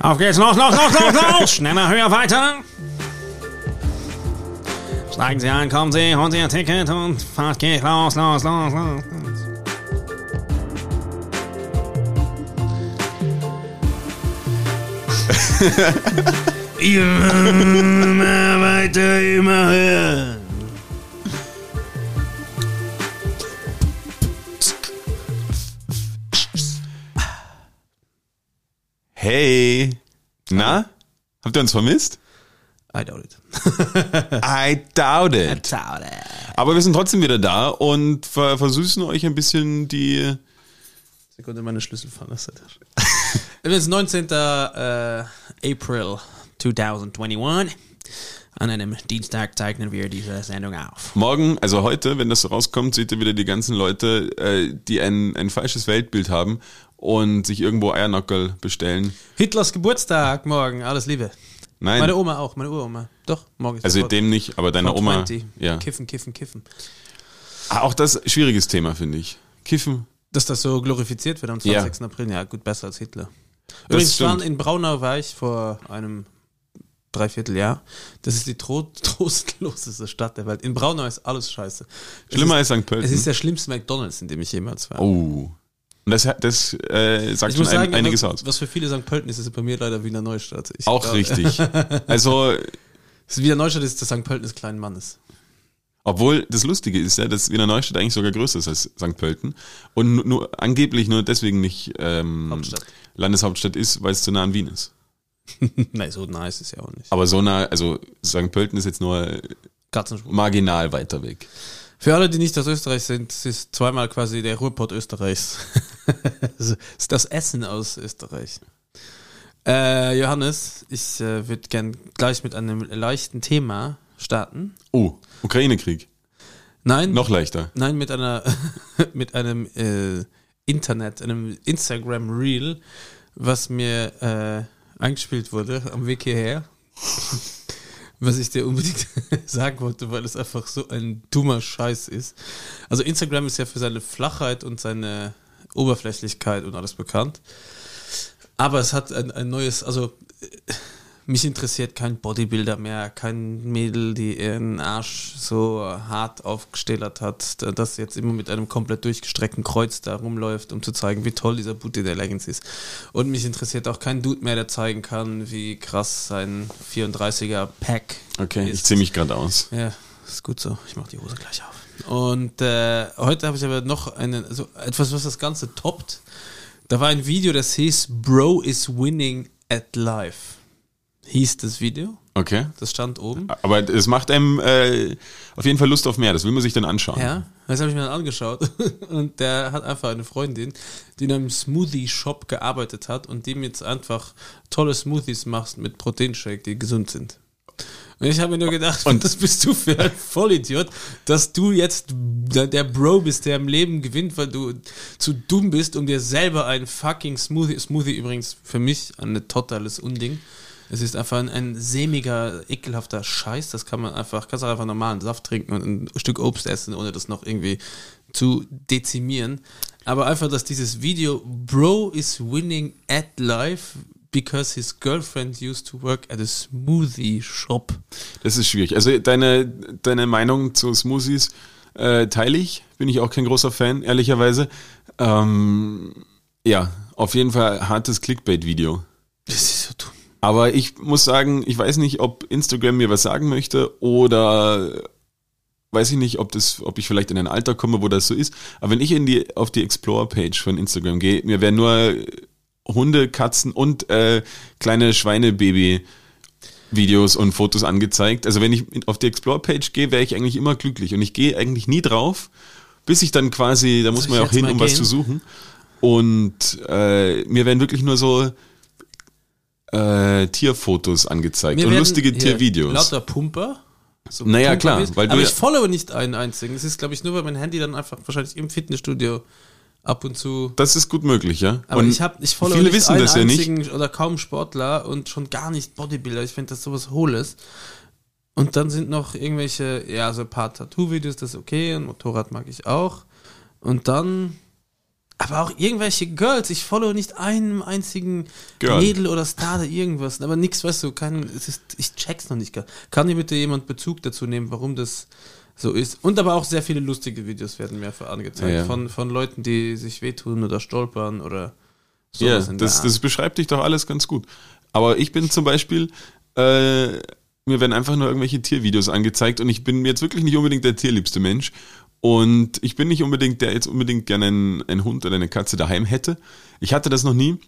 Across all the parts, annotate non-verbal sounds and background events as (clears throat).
Auf geht's, los, los, los, los, los! (laughs) Schneller, höher, weiter! Steigen Sie ein, kommen Sie, holen Sie Ihr Ticket und Fahrt geht los, los, los, los. (laughs) immer weiter, immer höher. Hey. Na? Habt ihr uns vermisst? I doubt it. (laughs) I doubt it. Doubt it. Aber wir sind trotzdem wieder da und ver versüßen euch ein bisschen die. Sekunde, meine Schlüssel der Tasche. (laughs) Übrigens 19. Äh, April 2021. An einem Dienstag zeichnen wir diese Sendung auf. Morgen, also heute, wenn das so rauskommt, seht ihr wieder die ganzen Leute, äh, die ein, ein falsches Weltbild haben und sich irgendwo Eiernockel bestellen. Hitlers Geburtstag morgen, alles Liebe. Nein, Meine Oma auch, meine Uroma. Doch, morgen ist also dem nicht, aber deiner Oma. 20. Ja. Kiffen, kiffen, kiffen. Ah, Auch das schwieriges Thema, finde ich. Kiffen. Dass das so glorifiziert wird am Ja. 20. April, ja gut, besser als Hitler. Übrigens, waren in Braunau war ich vor einem Dreivierteljahr. Das ist die tro (laughs) trostloseste Stadt der Welt. In Braunau ist alles scheiße. Schlimmer ist, als St. Pölten. Es ist der schlimmste McDonalds, in dem ich jemals war. oh. Und das, das äh, sagt schon muss sagen, ein, einiges aus. was für viele St. Pölten ist, ist bei mir leider Wiener Neustadt. Ich Auch glaub- richtig. (laughs) Also, Wiener Neustadt ist das St. Pölten des kleinen Mannes. obwohl das Lustige ist ja, dass Wiener Neustadt eigentlich sogar größer ist als St. Pölten und nur, nur angeblich nur deswegen nicht ähm, Hauptstadt. Landeshauptstadt ist, weil es zu nah an Wien ist. (laughs) Nein, so nah ist es ja auch nicht. Aber so nah, also St. Pölten ist jetzt nur marginal weiter weg. Für alle, die nicht aus Österreich sind, es ist zweimal quasi der Ruhrpott Österreichs. (laughs) Es ist das Essen aus Österreich. Äh, Johannes, ich äh, würde gern gleich mit einem leichten Thema starten. Oh, Ukraine-Krieg. Nein, Noch leichter. nein, mit einer (laughs) mit einem äh, Internet, einem Instagram Reel, was mir äh, eingespielt wurde am Weg hierher. Was ich dir unbedingt (laughs) sagen wollte, weil es einfach so ein dummer Scheiß ist. Also Instagram ist ja für seine Flachheit und seine Oberflächlichkeit und alles bekannt. Aber es hat ein, ein neues, also äh, mich interessiert kein Bodybuilder mehr, kein Mädel, die ihren Arsch so hart aufgestellt hat, da- das jetzt immer mit einem komplett durchgestreckten Kreuz da rumläuft, um zu zeigen, wie toll dieser Boot in der Leggings ist. Und mich interessiert auch kein Dude mehr, der zeigen kann, wie krass sein 34er Pack Okay, ich ist. ziehe mich gerade aus. Ja, ist gut so. Ich mache die Hose gleich auf. Und äh, heute habe ich aber noch einen, also etwas, was das Ganze toppt. Da war ein Video, das hieß Bro is winning at life. Hieß das Video. Okay. Das stand oben. Aber es macht einem äh, auf jeden Fall Lust auf mehr. Das will man sich dann anschauen. Ja, das habe ich mir dann angeschaut. (laughs) Und der hat einfach eine Freundin, die in einem Smoothie-Shop gearbeitet hat und dem jetzt einfach tolle Smoothies macht mit Proteinshake, die gesund sind. Und ich habe mir nur gedacht, und (laughs) das bist du für ein Vollidiot, dass du jetzt der der Bro bist, der im Leben gewinnt, weil du zu dumm bist, um dir selber einen fucking Smoothie, Smoothie übrigens für mich ein totales Unding. Es ist einfach ein, ein sämiger, ekelhafter Scheiß. Das kann man einfach, kannst du einfach normalen Saft trinken und ein Stück Obst essen, ohne das noch irgendwie zu dezimieren. Aber einfach, dass dieses Video Bro is winning at life because his girlfriend used to work at a smoothie shop. Das ist schwierig. Also deine, deine Meinung zu Smoothies äh, teile ich. Bin ich auch kein großer Fan, ehrlicherweise. Ähm, ja, auf jeden Fall hartes Clickbait-Video. Das ist so dumm. Aber ich muss sagen, ich weiß nicht, ob Instagram mir was sagen möchte oder weiß ich nicht, ob das, ob ich vielleicht in ein Alter komme, wo das so ist. Aber wenn ich in die auf die Explore-Page von Instagram gehe, mir werden nur Hunde, Katzen und äh, kleine Schweinebaby Videos und Fotos angezeigt. Also wenn ich auf die Explore-Page gehe, wäre ich eigentlich immer glücklich und ich gehe eigentlich nie drauf, bis ich dann quasi, da muss Soll man ja auch hin, um was gehen? zu suchen. Und äh, mir werden wirklich nur so äh, Tierfotos angezeigt Mir und werden lustige hier Tiervideos. Lauter Pumper. So Naja, klar, Pumper-mäßig. weil du Aber ich followe nicht einen einzigen. Es ist, glaube ich, nur, weil mein Handy dann einfach wahrscheinlich im Fitnessstudio ab und zu. Das ist gut möglich, ja. Aber und ich habe, ich followe viele nicht wissen einen das ja nicht. einzigen oder kaum Sportler und schon gar nicht Bodybuilder. Ich finde das sowas Hohles. Und dann sind noch irgendwelche, ja, so ein paar Tattoo-Videos, das ist okay. Und Motorrad mag ich auch. Und dann Aber auch irgendwelche Girls. Ich follow nicht einen einzigen Girl. Mädel oder Star oder irgendwas. Aber nichts, weißt du, kein, es ist, ich check's noch nicht. Kann dir bitte jemand Bezug dazu nehmen, warum das so ist? Und aber auch sehr viele lustige Videos werden mir angezeigt. Ja, ja. Von, von Leuten, die sich wehtun oder stolpern oder Ja, in der das, das beschreibt dich doch alles ganz gut. Aber ich bin zum Beispiel, äh, mir werden einfach nur irgendwelche Tiervideos angezeigt und ich bin jetzt wirklich nicht unbedingt der tierliebste Mensch. Und ich bin nicht unbedingt, der jetzt unbedingt gerne einen, einen Hund oder eine Katze daheim hätte. Ich hatte das noch nie.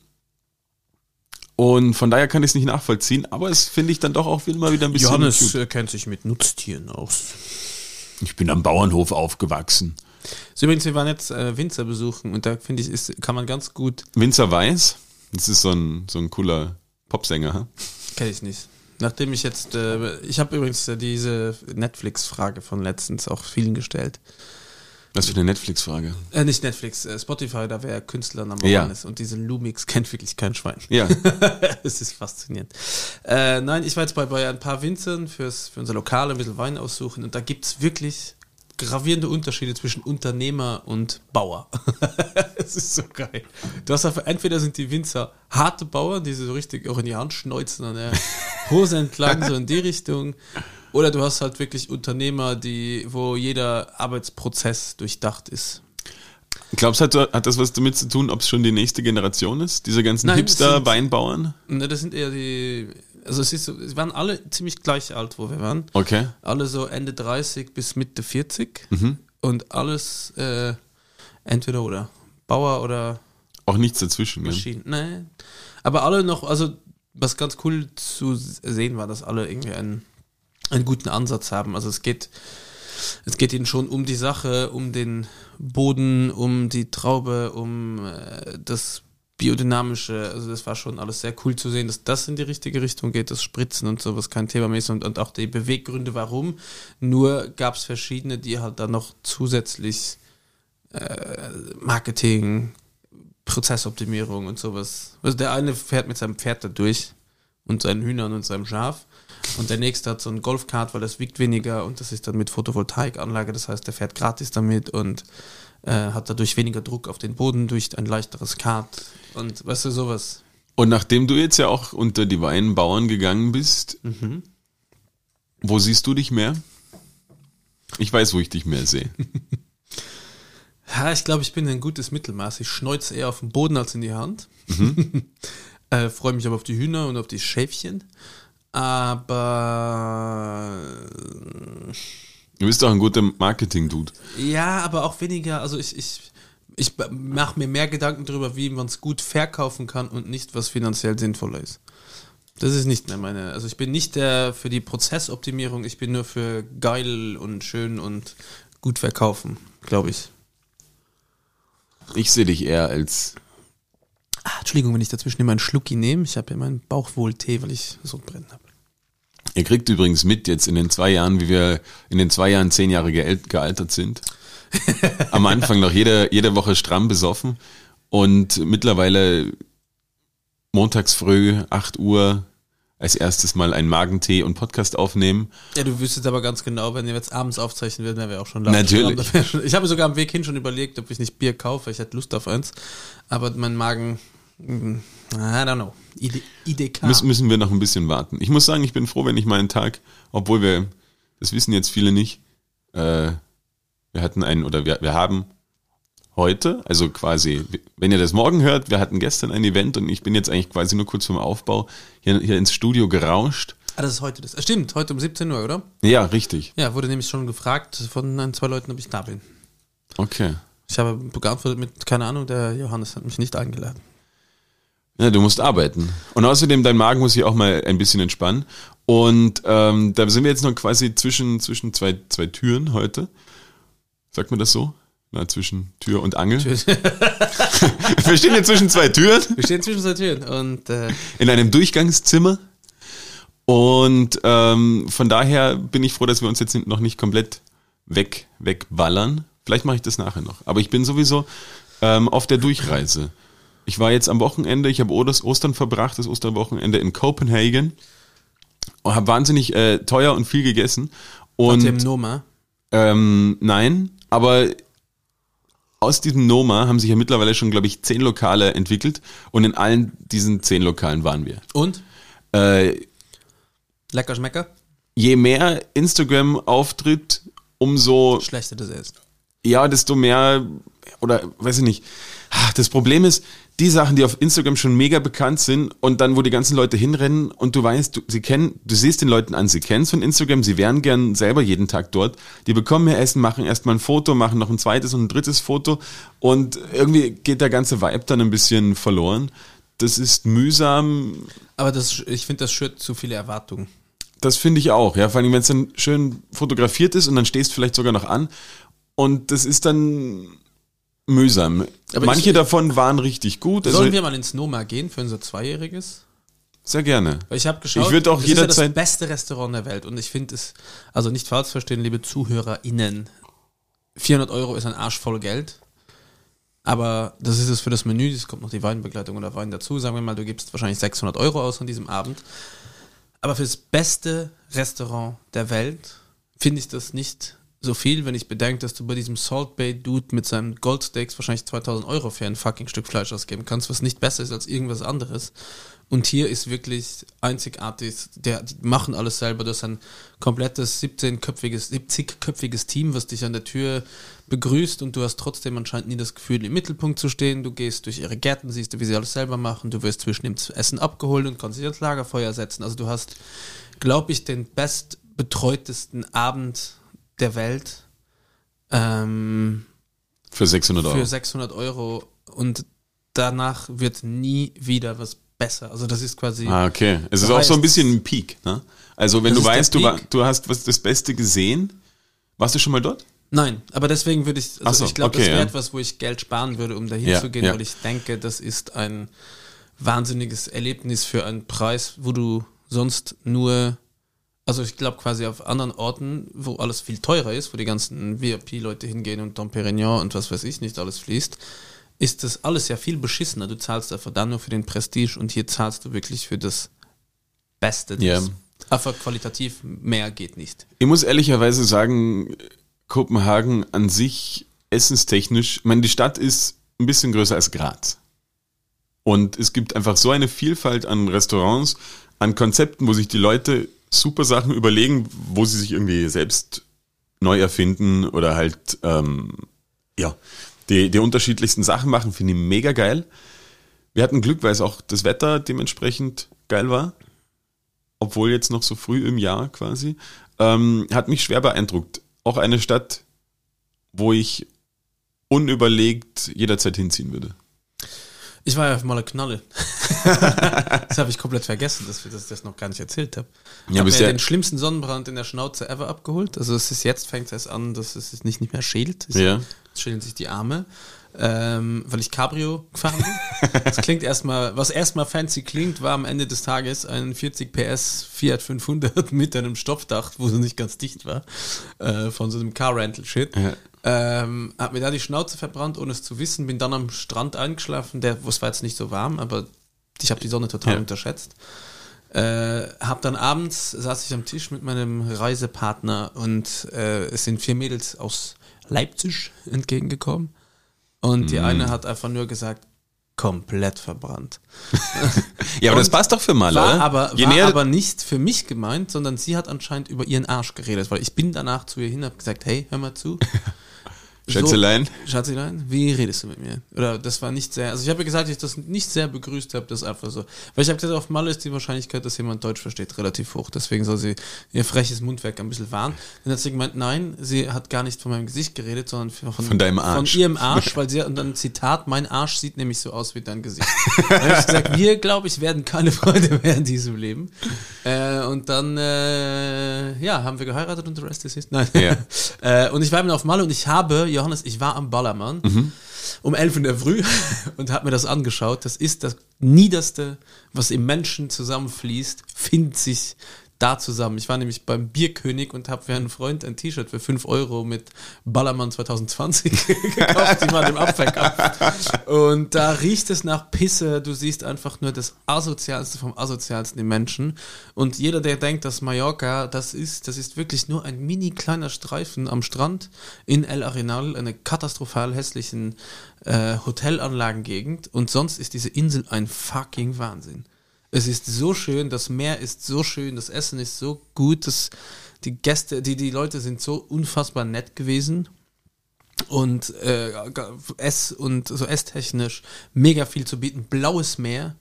Und von daher kann ich es nicht nachvollziehen, aber es finde ich dann doch auch immer wieder ein bisschen Johannes cute. kennt sich mit Nutztieren aus. Ich bin am Bauernhof aufgewachsen. So, übrigens, wir waren jetzt äh, Winzer besuchen und da finde ich, ist, kann man ganz gut, Winzer Weiß, das ist so ein, so ein cooler Popsänger. hm? kenne ich nicht. Nachdem ich jetzt, äh, ich habe übrigens äh, diese Netflix-Frage von letztens auch vielen gestellt. Was für eine Netflix-Frage. Äh, nicht Netflix, äh, Spotify, da wer Künstler Number Ja. Ist. Und diese Lumix kennt wirklich kein Schwein. Ja, (laughs) Es ist faszinierend. Äh, nein, ich war jetzt bei, bei ein paar Winzern fürs, für unser Lokal ein bisschen Wein aussuchen und da gibt es wirklich gravierende Unterschiede zwischen Unternehmer und Bauer. (laughs) Es ist so geil. Du hast einfach, entweder sind die Winzer harte Bauern, die sie so richtig auch in die Hand schneuzen an der Hose entlang, so in die Richtung. Oder du hast halt wirklich Unternehmer, die, wo jeder Arbeitsprozess durchdacht ist. Glaubst du, hat, hat das was damit zu tun, ob es schon die nächste Generation ist? Diese ganzen Hipster-Weinbauern? Ne, das sind eher die, also es ist so, es waren alle ziemlich gleich alt, wo wir waren. Okay. Alle so Ende 30 bis Mitte 40 Mhm. und alles äh, entweder oder. Bauer oder Auch nichts dazwischen. Maschinen. Nee. Aber alle noch, also was ganz cool zu sehen war, dass alle irgendwie einen, einen guten Ansatz haben. Also es geht, es geht ihnen schon um die Sache, um den Boden, um die Traube, um äh, das biodynamische. Also das war schon alles sehr cool zu sehen, dass das in die richtige Richtung geht, das Spritzen und sowas kein Thema mehr ist und, und auch die Beweggründe, warum. Nur gab es verschiedene, die halt dann noch zusätzlich äh, Marketing, Prozessoptimierung und sowas. Also der eine fährt mit seinem Pferd da durch und seinen Hühnern und seinem Schaf. Und der nächste hat so ein Golfkart, weil das wiegt weniger und das ist dann mit Photovoltaikanlage, das heißt, der fährt gratis damit und äh, hat dadurch weniger Druck auf den Boden durch ein leichteres Kart und weißt du, sowas. Und nachdem du jetzt ja auch unter die Weinbauern gegangen bist, Mhm. wo siehst du dich mehr? Ich weiß, wo ich dich mehr sehe. (laughs) Ja, ich glaube, ich bin ein gutes Mittelmaß. Ich schneuze eher auf den Boden als in die Hand. (laughs) äh, Freue mich aber auf die Hühner und auf die Schäfchen. Aber Du bist doch ein guter Marketing-Dude. Ja, aber auch weniger, also ich, ich, ich mache mir mehr Gedanken darüber, wie man es gut verkaufen kann und nicht, was finanziell sinnvoller ist. Das ist nicht mehr meine, also ich bin nicht der für die Prozessoptimierung, ich bin nur für geil und schön und gut verkaufen, glaube ich. Ich sehe dich eher als. Ah, Entschuldigung, wenn ich dazwischen immer einen Schlucki nehme, ich habe ja meinen Bauchwohl-Tee, weil ich so brennen habe. Ihr kriegt übrigens mit jetzt in den zwei Jahren, wie wir in den zwei Jahren zehn Jahre gealt- gealtert sind. (laughs) Am Anfang noch jede, jede Woche stramm besoffen und mittlerweile montags früh, 8 Uhr, als erstes mal einen Magentee und Podcast aufnehmen. Ja, du wüsstest aber ganz genau, wenn wir jetzt abends aufzeichnen würden, wären wir auch schon da. Natürlich. (laughs) Ich habe sogar am Weg hin schon überlegt, ob ich nicht Bier kaufe. Ich hätte Lust auf eins. Aber mein Magen, mm, I don't know. ID, IDK. Müssen, müssen wir noch ein bisschen warten. Ich muss sagen, ich bin froh, wenn ich meinen Tag, obwohl wir, das wissen jetzt viele nicht, äh, wir hatten einen, oder wir, wir haben heute, also quasi, wenn ihr das morgen hört, wir hatten gestern ein Event und ich bin jetzt eigentlich quasi nur kurz vorm Aufbau hier, hier ins Studio gerauscht. ah, das ist heute das. Ah, Stimmt, heute um 17 Uhr, oder? Ja, richtig. Ja, wurde nämlich schon gefragt von ein, zwei Leuten, ob ich da bin. Okay. Ich habe geantwortet mit, keine Ahnung, der Johannes hat mich nicht eingeladen. Ja, du musst arbeiten. Und außerdem, dein Magen muss sich auch mal ein bisschen entspannen. Und ähm, da sind wir jetzt noch quasi zwischen, zwischen zwei, zwei Türen heute. Sagt man das so? Na, zwischen Tür und Angel. (laughs) wir stehen jetzt zwischen zwei Türen Wir stehen zwischen zwei Türen und äh, in einem Durchgangszimmer. Und ähm, von daher bin ich froh, dass wir uns jetzt noch nicht komplett weg, wegballern. Vielleicht mache ich das nachher noch. Aber ich bin sowieso ähm, auf der Durchreise. Ich war jetzt am Wochenende, ich habe Ostern verbracht, das Osterwochenende in Copenhagen. Und habe wahnsinnig äh, teuer und viel gegessen. und Und dem Noma. ähm, nein, aber aus diesem Noma haben sich ja mittlerweile schon, glaube ich, zehn Lokale entwickelt und in allen diesen zehn Lokalen waren wir. Und? Äh, Lecker Schmecker? je mehr Instagram auftritt, umso Schlechter das ist. ja, desto mehr, oder weiß ich nicht. Ah, Das Problem ist, die Sachen, die auf Instagram schon mega bekannt sind und dann, wo die ganzen Leute hinrennen und du weißt, du, sie kennen, du siehst den Leuten an, sie kennen es von Instagram, sie wären gern selber jeden Tag dort. Die bekommen ihr Essen, machen erstmal ein Foto, machen noch ein zweites und ein drittes Foto und irgendwie geht der ganze Vibe dann ein bisschen verloren. Das ist mühsam, Aber das, ich finde, das schürt zu viele Erwartungen. das finde ich auch, ja. Vor allem, wenn es dann schön fotografiert ist und dann stehst du vielleicht sogar noch an. Und das ist dann mühsam. Aber Manche ich- davon waren richtig gut. Also Sollen wir mal ins Noma gehen für unser Zweijähriges? sehr gerne. Weil ich habe geschaut, Ich auch das ist ja jederzeit- das beste Restaurant der Welt und ich finde es, also nicht falsch verstehen, liebe ZuhörerInnen, 400 Euro ist ein Arsch voll Geld, aber das ist es für das Menü, es kommt noch die Weinbegleitung oder Wein dazu, sagen wir mal, du gibst wahrscheinlich 600 Euro aus an diesem Abend, aber für das beste Restaurant der Welt finde ich das nicht so viel, wenn ich bedenke, dass du bei diesem Salt Bay Dude mit seinen Goldsteaks wahrscheinlich 2000 Euro für ein fucking Stück Fleisch ausgeben kannst, was nicht besser ist als irgendwas anderes. Und hier ist wirklich einzigartig, der, die machen alles selber. Du hast ein komplettes 17-köpfiges, 70-köpfiges Team, was dich an der Tür begrüßt und du hast trotzdem anscheinend nie das Gefühl, im Mittelpunkt zu stehen. Du gehst durch ihre Gärten, siehst du, wie sie alles selber machen. Du wirst zwischen dem Essen abgeholt und kannst dich ans Lagerfeuer setzen. Also du hast, glaube ich, den bestbetreutesten Abend der Welt. Ähm, Für 600 Euro. für 600 Euro und danach wird nie wieder was besser. Also das ist quasi ah, okay. Es ist auch so ein bisschen ein Peak. Ne? Also wenn Das du weißt, du, du hast was das Beste gesehen. Warst du schon mal dort? nein, aber deswegen würde ich, also so, ich glaube, okay, das wäre ja. etwas, wo ich Geld sparen würde, um dahin Ja, zu gehen, ja. weil ich denke, das ist ein wahnsinniges Erlebnis für einen Preis, wo du sonst nur, also ich glaube quasi auf anderen Orten, wo alles viel teurer ist, wo die ganzen VIP-Leute hingehen und Dom Perignon und was weiß ich nicht alles fließt, ist das alles ja viel beschissener. Du zahlst einfach dann nur für den Prestige und hier zahlst du wirklich für das Beste. Das Einfach qualitativ mehr geht nicht. Ich muss ehrlicherweise sagen, Kopenhagen an sich essenstechnisch, ich meine, die Stadt ist ein bisschen größer als Graz. Und es gibt einfach so eine Vielfalt an Restaurants, an Konzepten, wo sich die Leute super Sachen überlegen, wo sie sich irgendwie selbst neu erfinden oder halt, ähm, ja, die, die unterschiedlichsten Sachen machen, finde ich mega geil. Wir hatten Glück, weil es auch das Wetter dementsprechend geil war obwohl jetzt noch so früh im Jahr quasi, ähm, hat mich schwer beeindruckt. Auch eine Stadt, wo ich unüberlegt jederzeit hinziehen würde. Ich war ja mal eine Knalle. (laughs) das habe ich komplett vergessen, dass wir das, das noch gar nicht erzählt haben. Ich Ja, habe mir bisher- den schlimmsten Sonnenbrand in der Schnauze ever abgeholt. Also es ist jetzt, fängt es erst an, dass es sich nicht, nicht mehr schält. Es Ja. schälen sich die Arme. Ähm, weil ich Cabrio gefahren bin. Das klingt erstmal, was erstmal fancy klingt, war am Ende des Tages ein 40 PS Fiat 500 (laughs) mit einem Stopfdach, wo es nicht ganz dicht war, äh, von so einem Car Rental Shit. Ja. Ähm, hab mir da die Schnauze verbrannt, ohne es zu wissen, bin dann am Strand eingeschlafen, der, es war jetzt nicht so warm, aber ich habe die Sonne total Ja. unterschätzt. Äh, hab dann abends, saß ich am Tisch mit meinem Reisepartner und äh, es sind vier Mädels aus Leipzig entgegengekommen und die eine hat einfach nur gesagt, komplett verbrannt. (laughs) Ja, aber Und das passt doch für mal, War, oder? aber, Je war aber nicht für mich gemeint, sondern sie hat anscheinend über ihren Arsch geredet, weil ich bin danach zu ihr hin und habe gesagt, hey, hör mal zu. (laughs) Schätzelein. So, Schatzelein, wie redest du mit mir? Oder das war nicht sehr, also ich habe ja gesagt, dass ich das nicht sehr begrüßt habe, das ist einfach so. Weil ich habe gesagt, auf Malle ist die Wahrscheinlichkeit, dass jemand Deutsch versteht, relativ hoch. Deswegen soll sie ihr freches Mundwerk ein bisschen wahren. Dann hat sie gemeint, nein, sie hat gar nicht von meinem Gesicht geredet, sondern von, Von deinem Arsch. Von ihrem Arsch, (laughs) weil sie hat, und dann Zitat, mein Arsch sieht nämlich so aus wie dein Gesicht. dann habe ich gesagt, wir, glaube ich, werden keine Freunde mehr in diesem Leben. Äh, und dann, äh, ja, haben wir geheiratet und the rest is history. Nein. Ja. (laughs) äh, und ich war eben auf Malle und ich habe, Johannes, ich war am Ballermann um 11 in der Früh (laughs) und habe mir das angeschaut. Das ist das Niederste, was im Menschen zusammenfließt, findet sich da zusammen. Ich war nämlich beim Bierkönig und habe für einen Freund ein T-Shirt für 5 Euro mit Ballermann 2020 (laughs) gekauft, die man im Abverkauf. Und da riecht es nach Pisse. Du siehst einfach nur das Asozialste vom Asozialsten im Menschen. Und jeder, der denkt, dass Mallorca das ist, das ist wirklich nur ein mini kleiner Streifen am Strand in El Arenal, eine katastrophal hässlichen äh, Hotelanlagengegend. Und sonst ist diese Insel ein fucking Wahnsinn. Es ist so schön, das Meer ist so schön, das Essen ist so gut, das, die Gäste, die, die Leute sind so unfassbar nett gewesen. Und äh, ess und so esstechnisch mega viel zu bieten. Blaues Meer,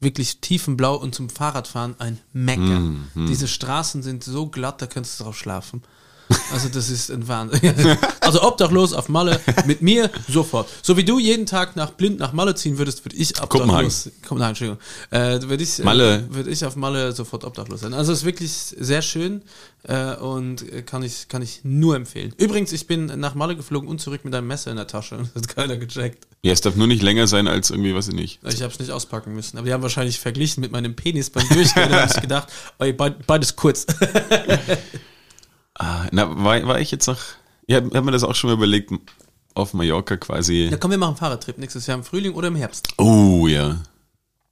wirklich tiefenblau und zum Fahrradfahren ein Mecker. Mm, Diese Straßen sind so glatt, da könntest du drauf schlafen. Also das ist ein Wahnsinn. (laughs) Also obdachlos auf Malle mit mir sofort. So wie du jeden Tag nach blind nach Malle ziehen würdest, würde ich obdachlos. Kopenhagen, Entschuldigung. Äh, würde ich, Malle. Äh, würde ich auf Malle sofort obdachlos sein. Also es ist wirklich sehr schön äh, und kann ich kann ich nur empfehlen. Übrigens, ich bin nach Malle geflogen und zurück mit einem Messer in der Tasche. Das hat keiner gecheckt. Ja, es darf nur nicht länger sein als irgendwie, weiß ich nicht. Ich habe es nicht auspacken müssen. Aber die haben wahrscheinlich verglichen mit meinem Penis beim Durchgehen und haben sich gedacht, ey, beid- beides kurz. (laughs) Ah, na, war, war ich jetzt noch. Ich habe hab mir das auch schon mal überlegt, auf Mallorca quasi. Ja, komm, wir machen einen Fahrradtrip nächstes Jahr im Frühling oder im Herbst. Oh ja.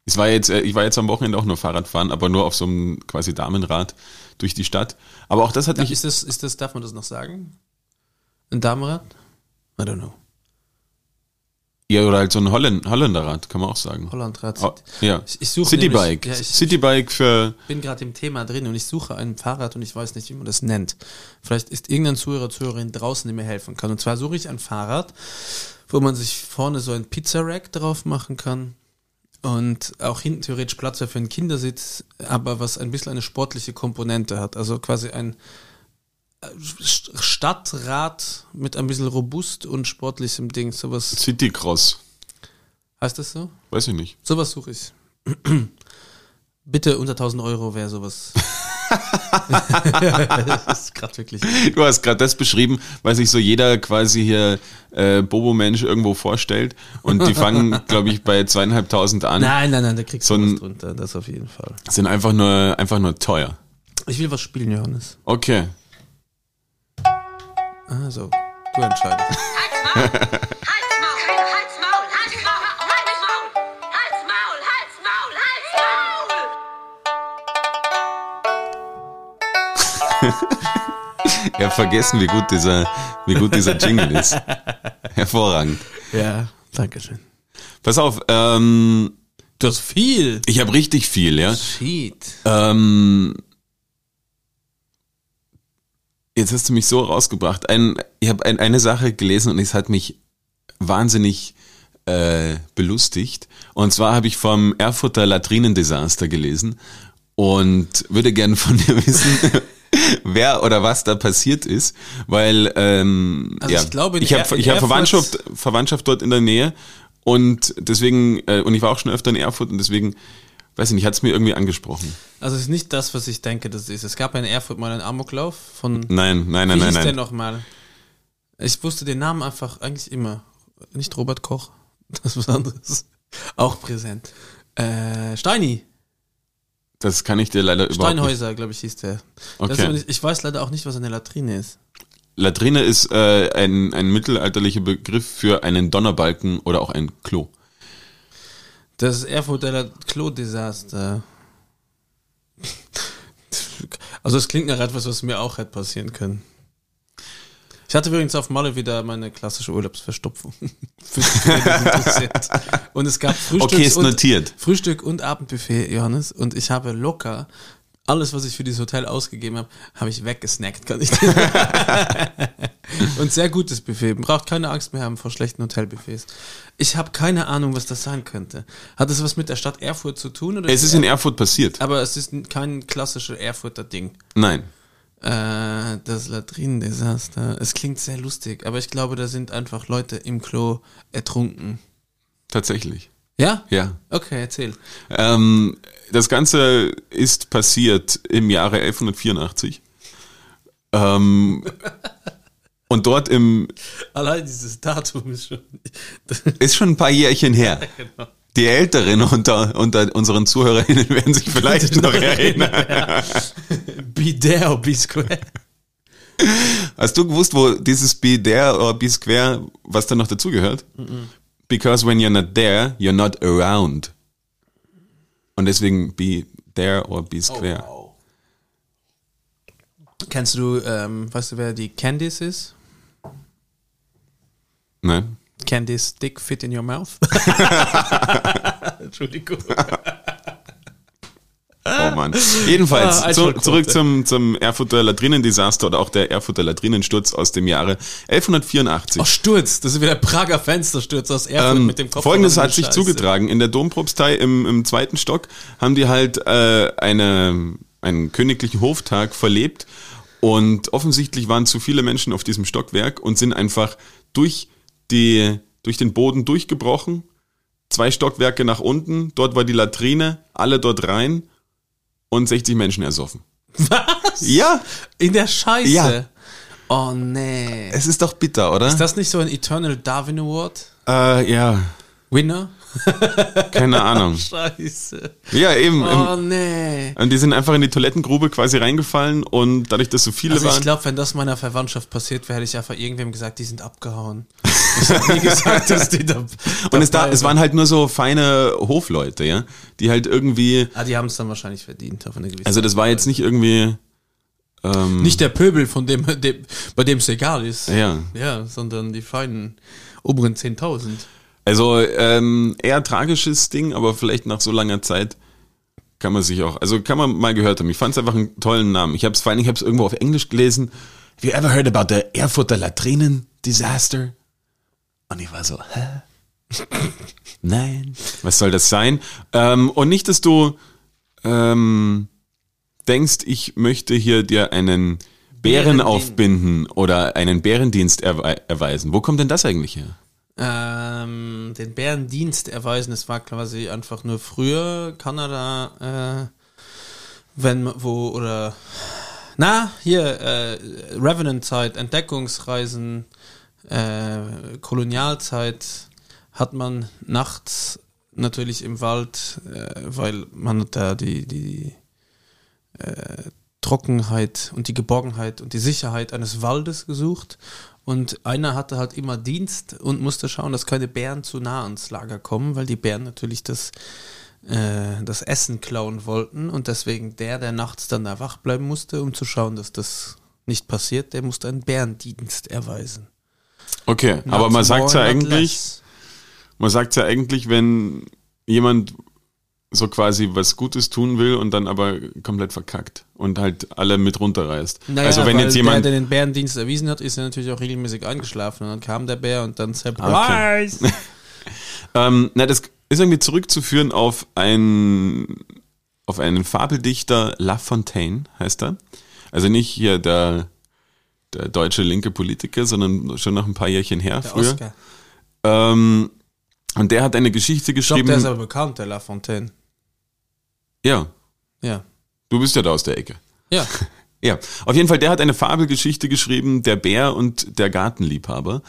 Ich war jetzt, äh, ich war jetzt am Wochenende auch nur Fahrradfahren, aber nur auf so einem quasi Damenrad durch die Stadt. Aber auch das hat mich. Ist das, ist das, darf man das noch sagen? Ein Damenrad? I don't know. Ja, oder halt so ein Holländ Holländerrad, kann man auch sagen. Hollandrad. Oh, ja. Ich, ich suche Citybike. Ja, Citybike für. ich bin gerade im Thema drin und ich suche ein Fahrrad und ich weiß nicht, wie man das nennt. Vielleicht ist irgendein Zuhörer, Zuhörerin draußen, die mir helfen kann. Und zwar suche ich ein Fahrrad, wo man sich vorne so ein Pizza-Rack drauf machen kann und auch hinten theoretisch Platz für einen Kindersitz, aber was ein bisschen eine sportliche Komponente hat. Also quasi ein St- Stadtrad mit ein bisschen robust und sportlichem Ding. Sowas, Citycross. heißt das so? Weiß ich nicht. Sowas suche ich. (clears throat) Bitte unter 1000 Euro wäre sowas. (laughs) das ist gerade wirklich. Du hast gerade das beschrieben, was sich so jeder quasi hier äh, Bobo-Mensch irgendwo vorstellt. Und die fangen, (laughs) glaube ich, bei zweieinhalbtausend an. Nein, nein, nein, da kriegst So du was drunter. Das auf jeden Fall. Sind einfach nur, einfach nur teuer. Ich will was spielen, Johannes. Okay. Also, du entscheidest. Halt's Maul! Halt's Maul! Halt's Maul! Halt's Maul! Halt's Maul! Halt's Maul! Halt's Maul! Halt's Maul! Ich habe vergessen, wie gut dieser, wie gut dieser Jingle ist. (laughs) Hervorragend. Ja, danke schön. Pass auf, ähm, Du hast viel. ich habe richtig viel, ja. Shit. Ähm, jetzt hast du mich so rausgebracht. Ein, ich habe ein, eine Sache gelesen und es hat mich wahnsinnig äh, belustigt. Und zwar habe ich vom Erfurter Latrinendesaster gelesen und würde gern von dir (laughs) wissen, wer oder was da passiert ist, weil ähm, Also ja, ich glaube, ich habe ich hab Verwandtschaft, Verwandtschaft dort in der Nähe und deswegen äh, und ich war auch schon öfter in Erfurt und deswegen weiß ich nicht, hat es mir irgendwie angesprochen. Also, es ist nicht das, was ich denke, das ist. Es gab in Erfurt mal einen Amoklauf von. Nein, nein, nein, Wie nein, hieß der nochmal? Ich wusste den Namen einfach eigentlich immer. Nicht Robert Koch. (laughs) Das ist was anderes. Auch präsent. Äh, Steini. Das kann ich dir leider überhaupt. Steinhäuser, glaube ich, hieß der. Okay. ist ich weiß leider auch nicht, was eine Latrine ist. Latrine ist äh, ein, ein mittelalterlicher Begriff für einen Donnerbalken oder auch ein Klo. Das Erfurter Klo-Desaster. Also es klingt nach etwas, was mir auch hätte passieren können. Ich hatte übrigens auf Malle wieder meine klassische Urlaubsverstopfung. (laughs) Und es gab Frühstück Okay, und. Frühstück und Abendbuffet, Johannes. Und ich habe locker alles, was ich für dieses Hotel ausgegeben habe, habe ich weggesnackt, kann ich dir Und sehr gutes Buffet. Man braucht keine Angst mehr haben vor schlechten Hotelbuffets. Ich habe keine Ahnung, was das sein könnte. Hat das was mit der Stadt Erfurt zu tun? Oder Es ist in Erfurt passiert. aber es ist kein klassisches Erfurter Ding. Nein. Äh, das Latrinendesaster. Es klingt sehr lustig, aber ich glaube, da sind einfach Leute im Klo ertrunken. Tatsächlich. Ja? Ja. Okay, erzähl. Ähm, das Ganze ist passiert im Jahre 1184. Ähm, (laughs) und dort im, Allein dieses Datum ist schon. (laughs) ist schon ein paar Jährchen her. (laughs) genau. Die Älteren unter, unter unseren ZuhörerInnen werden sich vielleicht noch erinnern. Be there or be square. Hast du gewusst, wo dieses be there or be square, was da noch dazugehört? Because when you're not there, you're not around. Und deswegen be there or be square. Kennst du, ähm, weißt du, wer die Candice ist? Nein? Candice Dick Fit in Your Mouth? (laughs) (laughs) Entschuldigung. (laughs) Oh Mann. Jedenfalls, Ah, zu, Einschaltquote. zurück zum, zum Erfurter Latrinendesaster oder auch der Erfurter Latrinensturz aus dem Jahre 1184. Oh, Sturz. Das ist wieder Prager Fenstersturz aus Erfurt Ähm, mit dem Kopf. Folgendes hat sich Scheiße. zugetragen. In der Dompropstei im, im zweiten Stock haben die halt äh, eine, einen königlichen Hoftag verlebt und offensichtlich waren zu viele Menschen auf diesem Stockwerk und sind einfach durch, die, durch den Boden durchgebrochen. Zwei Stockwerke nach unten, dort war die Latrine, alle dort rein und 60 Menschen ersoffen. Was? Ja, In der Scheiße. Ja. Oh, nee. es ist doch bitter, oder? Ist das nicht so ein Eternal Darwin Award? äh, ja, Winner? (laughs) keine Ahnung. Scheiße. Ja, eben. Oh, im, nee. und die sind einfach in die Toilettengrube quasi reingefallen und dadurch, dass so viele Also ich waren. glaube, wenn das meiner Verwandtschaft passiert wäre, hätte ich einfach irgendwem gesagt, die sind abgehauen. Ich habe nie gesagt, dass die da. (laughs) Und es, da, es waren halt nur so feine Hofleute, ja, die halt irgendwie, Ah, die haben es dann wahrscheinlich verdient auf eine gewisse also das war jetzt nicht irgendwie, ähm, Nicht der Pöbel, von dem, dem bei dem es egal ist. Ja. Ja, sondern die feinen oberen 10.000. also ähm, eher tragisches Ding, aber vielleicht nach so langer Zeit kann man sich auch, also kann man mal gehört haben. Ich fand es einfach einen tollen Namen. Ich habe es vor allem, ich habe es irgendwo auf Englisch gelesen. Have you ever heard about the Erfurter Latrinen Disaster? Und ich war so, hä? (laughs) Nein. Was soll das sein? Ähm, und nicht, dass du ähm, denkst, ich möchte hier dir einen Bären aufbinden oder einen Bärendienst erwe erweisen. Wo kommt denn das eigentlich her? Ähm, den Bärendienst erweisen, es war quasi einfach nur früher Kanada, äh, wenn, wo, oder, na, hier, äh, Revenant-Zeit, Entdeckungsreisen, äh, Kolonialzeit, hat man nachts natürlich im Wald, äh, weil man da die, die äh, Trockenheit und die Geborgenheit und die Sicherheit eines Waldes gesucht. Und einer hatte halt immer Dienst und musste schauen, dass keine Bären zu nah ans Lager kommen, weil die Bären natürlich das, äh, das Essen klauen wollten. Und deswegen der, der nachts dann da wach bleiben musste, um zu schauen, dass das nicht passiert, der musste einen Bärendienst erweisen. Okay, aber man Nachts sagt ja eigentlich, man sagt ja eigentlich, wenn jemand so quasi was Gutes tun will und dann aber komplett verkackt und halt alle mit runterreißt. Naja, also wenn jetzt jemand, der, der den Bärendienst erwiesen hat, ist er natürlich auch regelmäßig eingeschlafen. Und dann kam der Bär und dann Okay. (laughs) ähm, na, das ist irgendwie zurückzuführen auf ein, auf einen Fabeldichter La Fontaine, heißt er. Also nicht hier der, der deutsche linke Politiker, sondern schon noch ein paar Jährchen her Der früher. Oscar. Ähm, und der hat eine Geschichte Ich glaube, geschrieben. der ist aber bekannt, der La Fontaine. Ja, Ja. du bist ja da aus der Ecke. Ja. (laughs) Ja, auf jeden Fall, der hat eine Fabelgeschichte geschrieben, der Bär und der Gartenliebhaber.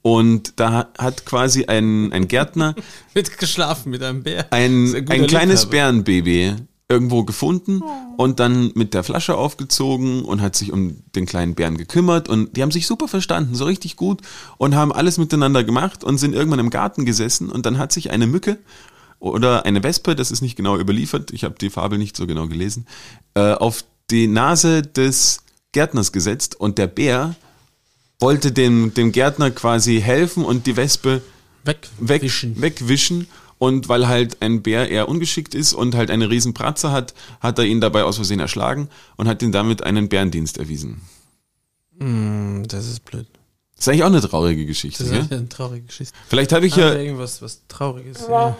Und da hat quasi ein, ein Gärtner (laughs) Mit geschlafen mit einem Bär. ein, guter ein kleines Liebhaber. Bärenbaby irgendwo gefunden und dann mit der Flasche aufgezogen und hat sich um den kleinen Bären gekümmert und die haben sich super verstanden, so richtig gut und haben alles miteinander gemacht und sind irgendwann im Garten gesessen und dann hat sich eine Mücke oder eine Wespe, das ist nicht genau überliefert, ich habe die Fabel nicht so genau gelesen, äh, auf die Nase des Gärtners gesetzt und der Bär wollte dem, dem Gärtner quasi helfen und die Wespe weg, Wegwischen. wegwischen. Und weil halt ein Bär eher ungeschickt ist und halt eine riesen Pratze hat, hat er ihn dabei aus Versehen erschlagen und hat ihn damit einen Bärendienst erwiesen. Hm, das ist blöd. Das ist eigentlich auch eine traurige Geschichte. Das ist Gell? eine traurige Geschichte. Vielleicht habe ich Ja. ja, irgendwas was Trauriges. Ja.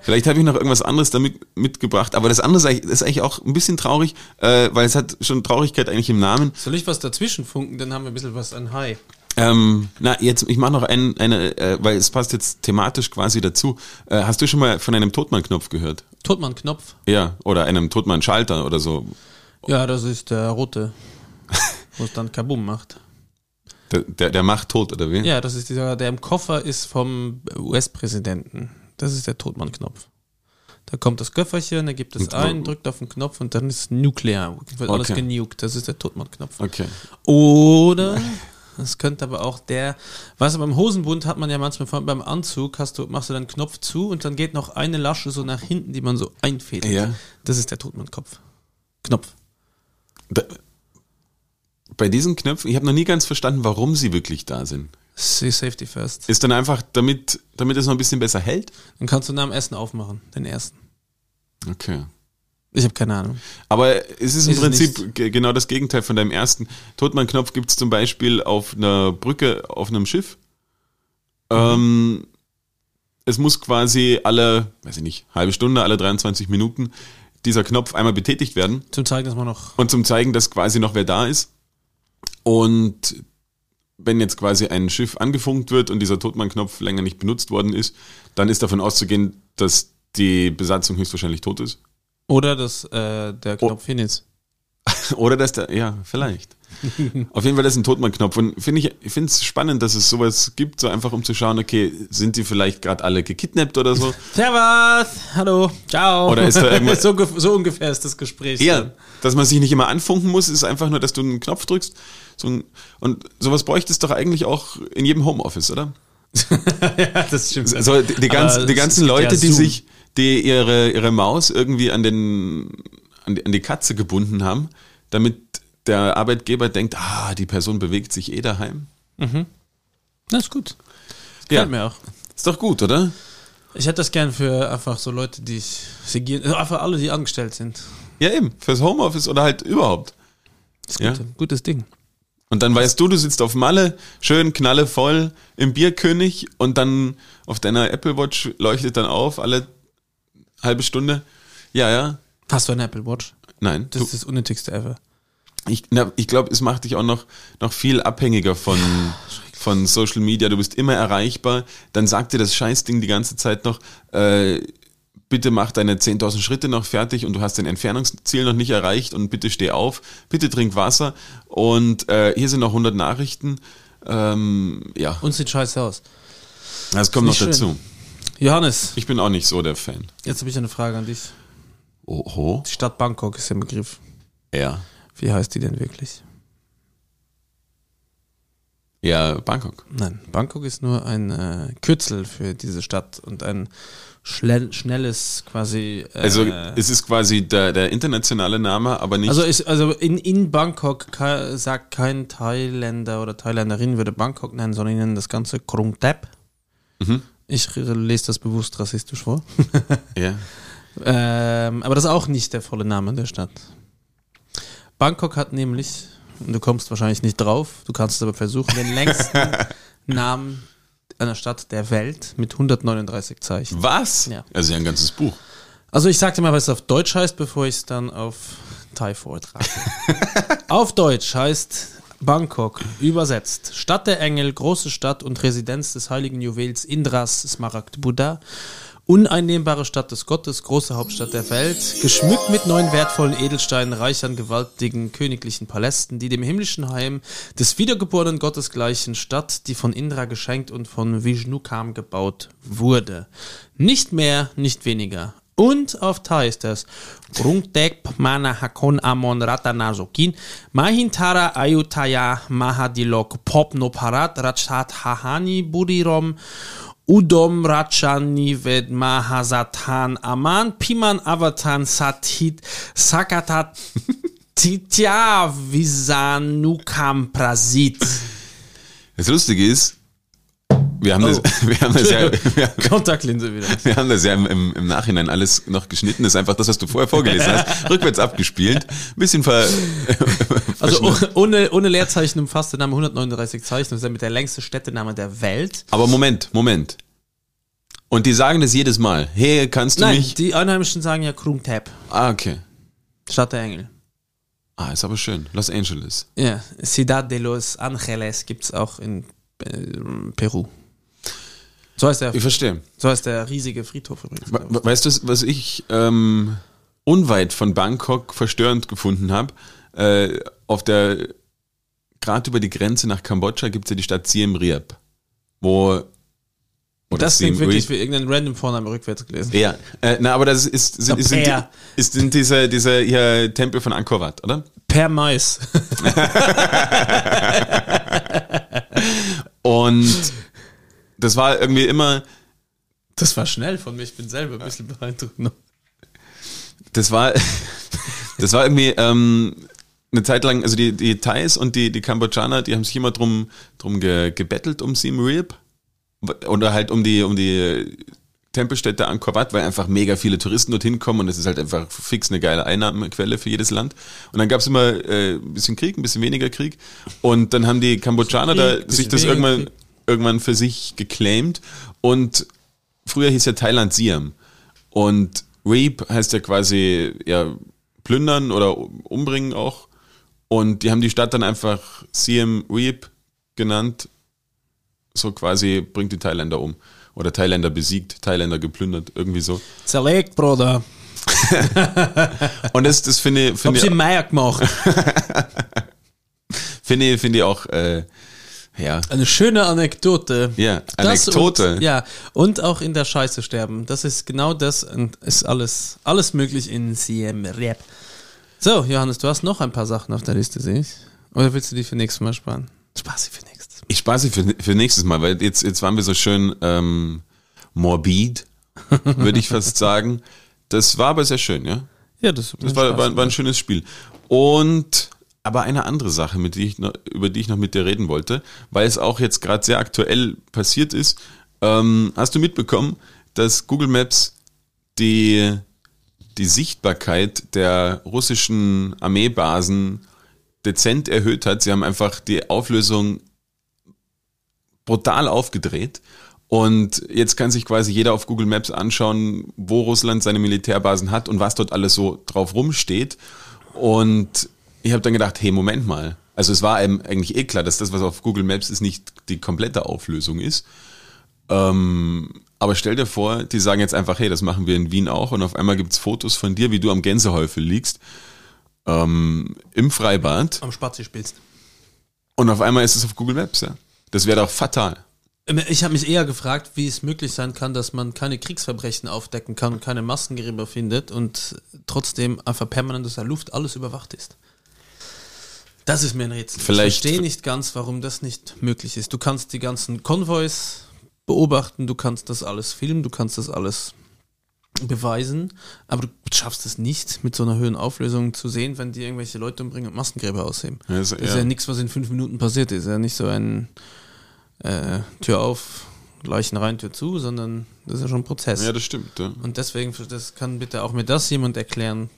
vielleicht habe ich noch irgendwas anderes damit mitgebracht. Aber das andere ist eigentlich, ist eigentlich auch ein bisschen traurig, äh, weil es hat schon Traurigkeit eigentlich im Namen. Soll ich was dazwischen funken? Dann haben wir ein bisschen was an High. Ähm, na, jetzt, ich mache noch ein, eine, äh, weil es passt jetzt thematisch quasi dazu. Äh, hast du schon mal von einem Totmann-Knopf gehört? Totmann-Knopf. Ja, oder einem Totmann-Schalter oder so. Ja, das ist der rote. (laughs) Wo es dann Kabum macht. Der, der, der macht tot, oder wie? Ja, das ist dieser, der im Koffer ist vom US-Präsidenten. Das ist der Totmann-Knopf. Da kommt das Köfferchen, er gibt es ein, drückt auf den Knopf und dann ist nuklear. Wird alles Okay. genukt. Das ist der Totmann-Knopf. Okay. Oder es könnte aber auch der, weißt du, beim Hosenbund hat man ja manchmal vor allem beim Anzug hast du, machst du dann Knopf zu und dann geht noch eine Lasche so nach hinten, die man so einfädelt. Ja. Das ist der Totmann-Kopf. Knopf. Da, bei diesen Knöpfen, ich habe noch nie ganz verstanden, warum sie wirklich da sind. See Safety First. Ist dann einfach, damit, damit es noch ein bisschen besser hält? Dann kannst du nach dem Essen aufmachen, den ersten. Okay. Ich habe keine Ahnung. Aber es ist im Ist Prinzip ge- genau das Gegenteil von deinem ersten. Totmann-Knopf gibt es zum Beispiel auf einer Brücke auf einem Schiff. Ähm, es muss quasi alle, weiß ich nicht, halbe Stunde, alle 23 Minuten dieser Knopf einmal betätigt werden. Zum zeigen, dass man noch. Und zum zeigen, dass quasi noch wer da ist. Und wenn jetzt quasi ein Schiff angefunkt wird und dieser Totmann-Knopf länger nicht benutzt worden ist, dann ist davon auszugehen, dass die Besatzung höchstwahrscheinlich tot ist. Oder dass äh, der Knopf hin ist. (laughs) Oder dass der, ja, vielleicht. (laughs) Auf jeden Fall ist ein Totmann-Knopf. Und finde ich, ich finde es spannend, dass es sowas gibt, so einfach um zu schauen, okay, sind die vielleicht gerade alle gekidnappt oder so? (laughs) Servus, hallo, ciao. Oder ist da (laughs) irgendwas- so, so ungefähr ist das Gespräch. Ja, dann. dass man sich nicht immer anfunken muss, ist einfach nur, dass du einen Knopf drückst. So ein, und sowas bräuchte es doch eigentlich auch in jedem Homeoffice, oder? ja, das stimmt. Also die, die, ganzen, die ganzen Leute, die sich, die ihre, ihre Maus irgendwie an den, an die, an die Katze gebunden haben, damit der Arbeitgeber denkt, ah, die Person bewegt sich eh daheim. Das ist gut. Ja. Gefällt mir auch. Ist doch gut, oder? Ich hätte das gern für einfach so Leute, die segieren, also einfach alle, die angestellt sind. Ja, eben. Fürs Homeoffice oder halt überhaupt. Das ist Ja. gut, gutes Ding. Und dann weißt du, du sitzt auf Malle, schön knallevoll im Bierkönig und dann auf deiner Apple Watch leuchtet dann auf alle halbe Stunde. Ja, ja. Hast du eine Apple Watch? Nein. Das Du, ist das unnötigste ever. Ich na, ich glaube, es macht dich auch noch, noch viel abhängiger von, von Social Media. Du bist immer erreichbar. Dann sagt dir das Scheißding die ganze Zeit noch, äh, bitte mach deine 10.000 Schritte noch fertig und du hast dein Entfernungsziel noch nicht erreicht und bitte steh auf, bitte trink Wasser und äh, hier sind noch 100 Nachrichten. Ähm, ja, Und sieht scheiße aus. das kommt noch schön. dazu. Johannes, Ich bin auch nicht so der Fan. jetzt habe ich eine Frage an dich. Oho. Die Stadt Bangkok ist im Begriff. Ja. Wie heißt die denn wirklich? Ja, Bangkok. Nein, Bangkok ist nur ein äh, Kürzel für diese Stadt und ein schnell, schnelles quasi. Äh, Also es ist quasi der, der internationale Name, aber nicht. also, ist, also in, in Bangkok ka- sagt kein Thailänder oder Thailänderin würde Bangkok nennen, sondern nennen das Ganze Krung Thep. Mhm. Ich lese das bewusst rassistisch vor. ja. (laughs) Ähm, aber das ist auch nicht der volle Name der Stadt. Bangkok hat nämlich, und du kommst wahrscheinlich nicht drauf, du kannst es aber versuchen, den längsten (laughs) Namen einer Stadt der Welt mit 139 Zeichen. Was? Ja. Also ja ein ganzes Buch. Also ich sag dir mal, was es auf Deutsch heißt, bevor ich es dann auf Thai vortrage. (laughs) auf Deutsch heißt Bangkok übersetzt Stadt der Engel, große Stadt und Residenz des heiligen Juwels Indras Smaragd Buddha. Uneinnehmbare Stadt des Gottes, große Hauptstadt der Welt, geschmückt mit neun wertvollen Edelsteinen, reich an gewaltigen königlichen Palästen, die dem himmlischen Heim des wiedergeborenen Gottes gleichen Stadt, die von Indra geschenkt und von Vishnu kam gebaut wurde. Nicht mehr, nicht weniger. Und auf Thai ist das Rungtek Mana Hakon Amon Ratana Sokin Mahintara Ayutthaya Mahadilok Popno Parat Rachat Hahani Burirom Udom Rachani Ved Mahasatan Aman Piman Avatan Satit Sakatat (laughs) Titya Visanukam Prasit. Das Lustige ist, wir haben, Oh. das, (laughs) wir haben das ja, (laughs) wir, Kontaktlinse wieder. wir haben das ja im, im, Nachhinein alles noch geschnitten. Das ist einfach das, was du vorher vorgelesen hast, (laughs) rückwärts abgespielt. Ein bisschen ver, Also oh- ohne, ohne Leerzeichen umfasst der Name 139 Zeichen. Das ist damit der längste Städtename der Welt. Aber Moment, Moment. Und die sagen das jedes Mal. Hey, kannst du Nein, mich? die Einheimischen sagen ja Krumtap, Ah, okay. Stadt der Engel. Ah, ist aber schön. Los Angeles. Ja, Ciudad de los Angeles gibt's auch in äh, Peru. So heißt der, Ich verstehe. so heißt der riesige Friedhof übrigens. We- we- Weißt du, was ich ähm, unweit von Bangkok verstörend gefunden habe? Äh, auf der, gerade über die Grenze nach Kambodscha gibt es ja die Stadt Siem Reap, wo Oder Das klingt wirklich wie irgendein random Vorname rückwärts gelesen. Ja, äh, na, aber das ist, sind, Der sind, ist, sind diese, diese hier Tempel von Angkor Wat, oder? Per Mais. (laughs) Und das war irgendwie immer, Das war schnell von mir. Ich bin selber ein bisschen beeindruckt. noch. das war, (laughs) das war irgendwie ähm, eine Zeit lang, also die, die Thais und die, die Kambodschaner, die haben sich immer drum, drum ge, gebettelt um Siem Reap oder halt um die, um die Tempelstätte Angkor Wat, weil einfach mega viele Touristen dorthin kommen und es ist halt einfach fix eine geile Einnahmequelle für jedes Land. Und dann gab es immer äh, ein bisschen Krieg, ein bisschen weniger Krieg und dann haben die Kambodschaner Krieg, da sich das irgendwann, Krieg. Irgendwann für sich geclaimed und früher hieß ja Thailand Siam und Reap heißt ja quasi ja plündern oder umbringen auch und die haben die Stadt dann einfach Siem Reap genannt so quasi bringt die Thailänder um. Oder Thailänder besiegt, Thailänder geplündert, irgendwie so. Zerlegt, Bruder. (laughs) Und das, das finde ich, Hab ich, Meier gemacht. (laughs) finde ich, finde ich auch, äh, ja, Eine schöne Anekdote. Ja, Anekdote. Und, ja, und auch in der Scheiße sterben. Das ist genau das und ist alles, alles möglich in CM Rap. So, Johannes, du hast noch ein paar Sachen auf der Liste, sehe ich. Oder willst du die für nächstes Mal sparen? Spaß sie für nächstes Mal. ich spare sie für, für nächstes Mal, weil jetzt, jetzt waren wir so schön ähm, morbid, (laughs) würde ich fast sagen. Das war aber sehr schön, ja. Ja, das, Das war, war, war ein schönes Spiel. Und aber eine andere Sache, die noch, über die ich noch mit dir reden wollte, weil es auch jetzt gerade sehr aktuell passiert ist. Ähm, hast du mitbekommen, dass Google Maps die, die Sichtbarkeit der russischen Armeebasen dezent erhöht hat? Sie haben einfach die Auflösung brutal aufgedreht. Und jetzt kann sich quasi jeder auf Google Maps anschauen, wo Russland seine Militärbasen hat und was dort alles so drauf rumsteht. Und ich habe dann gedacht, hey, Moment mal. Also es war einem eigentlich eh klar, dass das, was auf Google Maps ist, nicht die komplette Auflösung ist. Ähm, aber stell dir vor, die sagen jetzt einfach, hey, das machen wir in Wien auch und auf einmal gibt's Fotos von dir, wie du am Gänsehäufel liegst, ähm, im Freibad am Spazi spielst. und auf einmal ist es auf Google Maps, ja. Das wäre doch fatal. Ich habe mich eher gefragt, wie es möglich sein kann, dass man keine Kriegsverbrechen aufdecken kann und keine Massengräber findet und trotzdem einfach permanent aus der Luft alles überwacht ist. Das ist mir ein Rätsel. Vielleicht- ich verstehe nicht ganz, warum das nicht möglich ist. Du kannst die ganzen Konvois beobachten, du kannst das alles filmen, du kannst das alles beweisen, aber du schaffst es nicht, mit so einer hohen Auflösung zu sehen, wenn die irgendwelche Leute umbringen und Massengräber ausheben. Das- das ist ja. ja nichts, was in fünf Minuten passiert ist. Ja nicht so ein äh, Tür auf, Leichen rein, Tür zu, sondern das ist ja schon ein Prozess. Ja, das stimmt. Ja. und deswegen, das kann bitte auch mir das jemand erklären.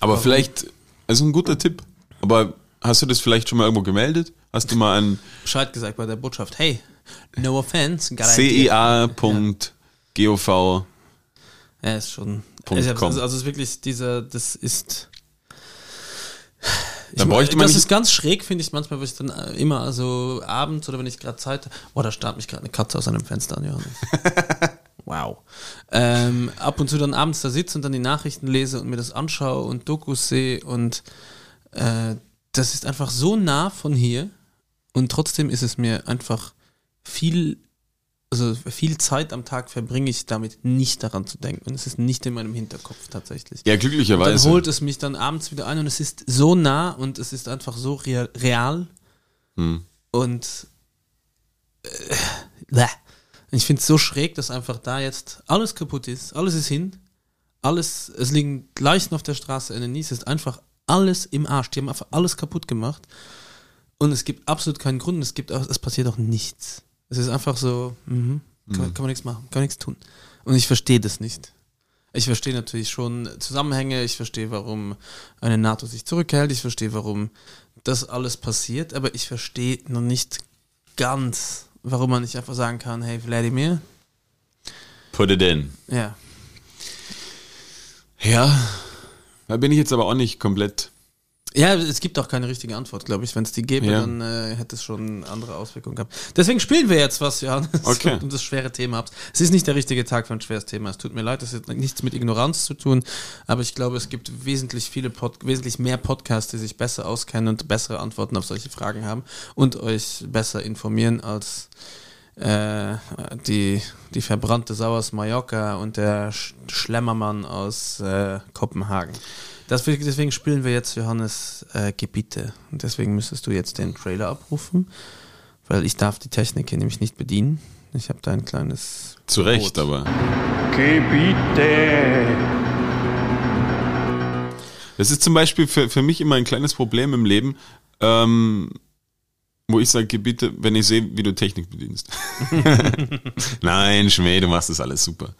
Aber vielleicht, also ein guter Tipp. Aber hast du das vielleicht schon mal irgendwo gemeldet? Hast du mal an Bescheid gesagt bei der Botschaft, hey, no offense, cea.gov. Ja, ist schon. Also, also es ist wirklich dieser, das ist. Da bräuchte man das ist ganz schräg, finde ich manchmal, wenn ich dann äh, immer so abends oder wenn ich gerade Zeit Oh, da starrt mich gerade eine Katze aus einem Fenster an, Johannes. (laughs) wow. Ähm, ab und zu dann abends da sitze und dann die Nachrichten lese und mir das anschaue und Dokus sehe und äh, das ist einfach so nah von hier und trotzdem ist es mir einfach viel also viel Zeit am Tag verbringe ich damit nicht daran zu denken. Es ist nicht in meinem Hinterkopf tatsächlich. Ja, Und dann glücklicherweise. holt es mich dann abends wieder ein und es ist so nah und es ist einfach so real, real Hm. und äh, ich finde es so schräg, dass einfach da jetzt alles kaputt ist, alles ist hin, alles, es liegen Leichen auf der Straße in Nice, es ist einfach alles im Arsch, die haben einfach alles kaputt gemacht. Und es gibt absolut keinen Grund, es gibt auch, es passiert auch nichts. Es ist einfach so, mhm, kann, kann man nichts machen, kann man nichts tun. Und ich verstehe das nicht. Ich verstehe natürlich schon Zusammenhänge, ich verstehe, warum eine NATO sich zurückhält, ich verstehe, warum das alles passiert, aber ich verstehe noch nicht ganz, warum man nicht einfach sagen kann, hey Vladimir, Put it in. ja, Ja, da bin ich jetzt aber auch nicht komplett. Ja, es gibt auch keine richtige Antwort, glaube ich. Wenn es die gäbe, Ja. dann äh, hätte es schon andere Auswirkungen gehabt. Deswegen spielen wir jetzt was, Johannes, (laughs) Okay. um das schwere Thema ab. Es ist nicht der richtige Tag für ein schweres Thema. Es tut mir leid, das hat nichts mit Ignoranz zu tun, aber ich glaube, es gibt wesentlich viele Pod wesentlich mehr Podcasts, die sich besser auskennen und bessere Antworten auf solche Fragen haben und euch besser informieren als äh, die, die verbrannte Sau aus Mallorca und der Sch Schlemmermann aus äh, Kopenhagen. Deswegen, deswegen spielen wir jetzt Johannes äh, Gebiete. Und deswegen müsstest du jetzt den Trailer abrufen, weil ich darf die Technik hier nämlich nicht bedienen. Ich habe da ein kleines Zu Recht, aber. Gebiete. Das ist zum Beispiel für, für mich immer ein kleines Problem im Leben, ähm, wo ich sage, bitte, wenn ich sehe, wie du Technik bedienst. (laughs) Nein, Schmäh, du machst das alles super.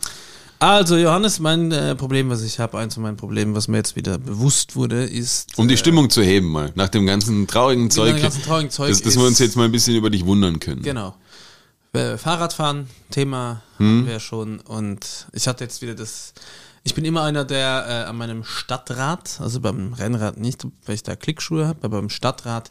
Also Johannes, mein äh, Problem, was ich habe, eins von meinen Problemen, was mir jetzt wieder bewusst wurde, ist Um die äh, Stimmung zu heben mal, nach dem ganzen traurigen Zeug, dem ganzen traurigen Zeug dass, dass wir uns jetzt mal ein bisschen über dich wundern können. Genau. Äh, Fahrradfahren, Thema haben wir schon. Und ich hatte jetzt wieder das. Ich bin immer einer, der äh, an meinem Stadtrad, also beim Rennrad nicht, weil ich da Klickschuhe habe, aber beim Stadtrad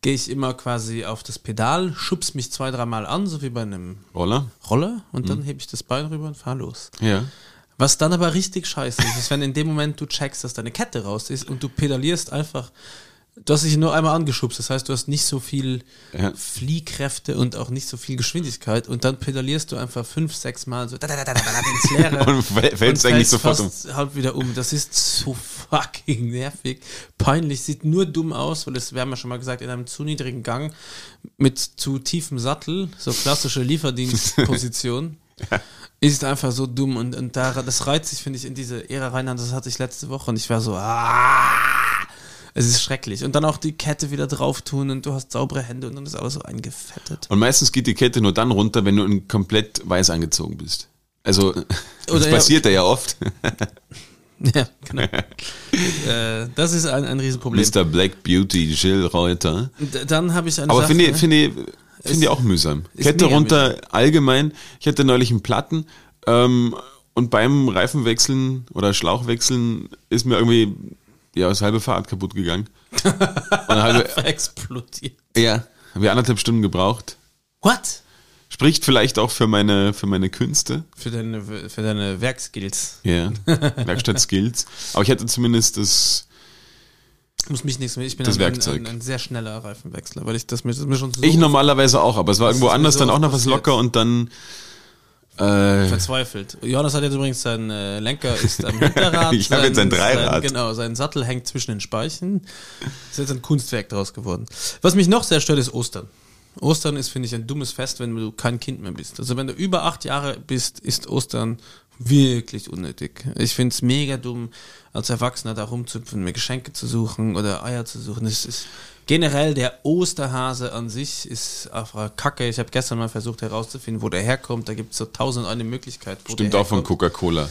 gehe ich immer quasi auf das Pedal, schubs mich zwei, dreimal an, so wie bei einem Roller? Roller, und dann hebe ich das Bein rüber und fahr los. Ja. Was dann aber richtig scheiße ist, ist, wenn in dem Moment du checkst, dass deine Kette raus ist und du pedalierst einfach, du hast dich nur einmal angeschubst, das heißt, du hast nicht so viel Ja. Fliehkräfte und auch nicht so viel Geschwindigkeit und dann pedalierst du einfach fünf, sechs Mal so da, da, da, da, da, da, ins Leere (laughs) Und fäll- fällst eigentlich sofort um. fast halb wieder um. Das ist so (laughs) fucking nervig, peinlich, sieht nur dumm aus, weil es, wir haben ja schon mal gesagt, in einem zu niedrigen Gang mit zu tiefem Sattel, so klassische Lieferdienstposition. (laughs) Ist einfach so dumm und, und da, das reizt sich, finde ich, in diese Ära rein. Das hatte ich letzte Woche und ich war so, ah, es ist schrecklich. Und dann auch die Kette wieder drauf tun und du hast saubere Hände und dann ist alles so eingefettet. Und meistens geht die Kette nur dann runter, wenn du komplett weiß angezogen bist. Also, (laughs) das ja- passiert ja, ja oft. (laughs) Ja, genau. äh, das ist ein, ein Riesenproblem. Mr. Black Beauty, Jill Reuter. D- Dann habe ich eine Aber finde ich, finde ich, finde ich auch mühsam. Kette runter allgemein. Ich hatte neulich einen Platten ähm, und beim Reifenwechseln oder Schlauchwechseln ist mir irgendwie ja das halbe Fahrrad kaputt gegangen. (laughs) Halbe, explodiert. ja, haben wir anderthalb Stunden gebraucht. What? Spricht vielleicht auch für meine für meine Künste, Für deine, für deine Werkskills. ja, Werkstatt-Skills. (laughs) Aber ich hatte zumindest das. Muss mich nichts mehr. Ich bin Das ein, Werkzeug. Ein, ein sehr schneller Reifenwechsler, weil ich das mir, das mir schon so Ich normalerweise auch, aber es war irgendwo ist anders dann auch noch was locker und dann. Äh, verzweifelt. Johannes hat jetzt übrigens sein äh, Lenker ist am (laughs) Hinterrad. Ich habe jetzt ein Dreirad. Sein, genau, sein Sattel hängt zwischen den Speichen. Ist jetzt ein Kunstwerk draus geworden. Was mich noch sehr stört, ist Ostern. Ostern ist, finde ich, ein dummes Fest, wenn du kein Kind mehr bist. Also wenn du über acht Jahre bist, ist Ostern wirklich unnötig. Ich finde es mega dumm, als Erwachsener da rumzupfen, mir Geschenke zu suchen oder Eier zu suchen. Es ist generell der Osterhase an sich ist einfach Kacke. Ich habe gestern mal versucht herauszufinden, wo der herkommt. Da gibt es so tausend eine Möglichkeit. Wo stimmt auch von herkommt. Coca-Cola.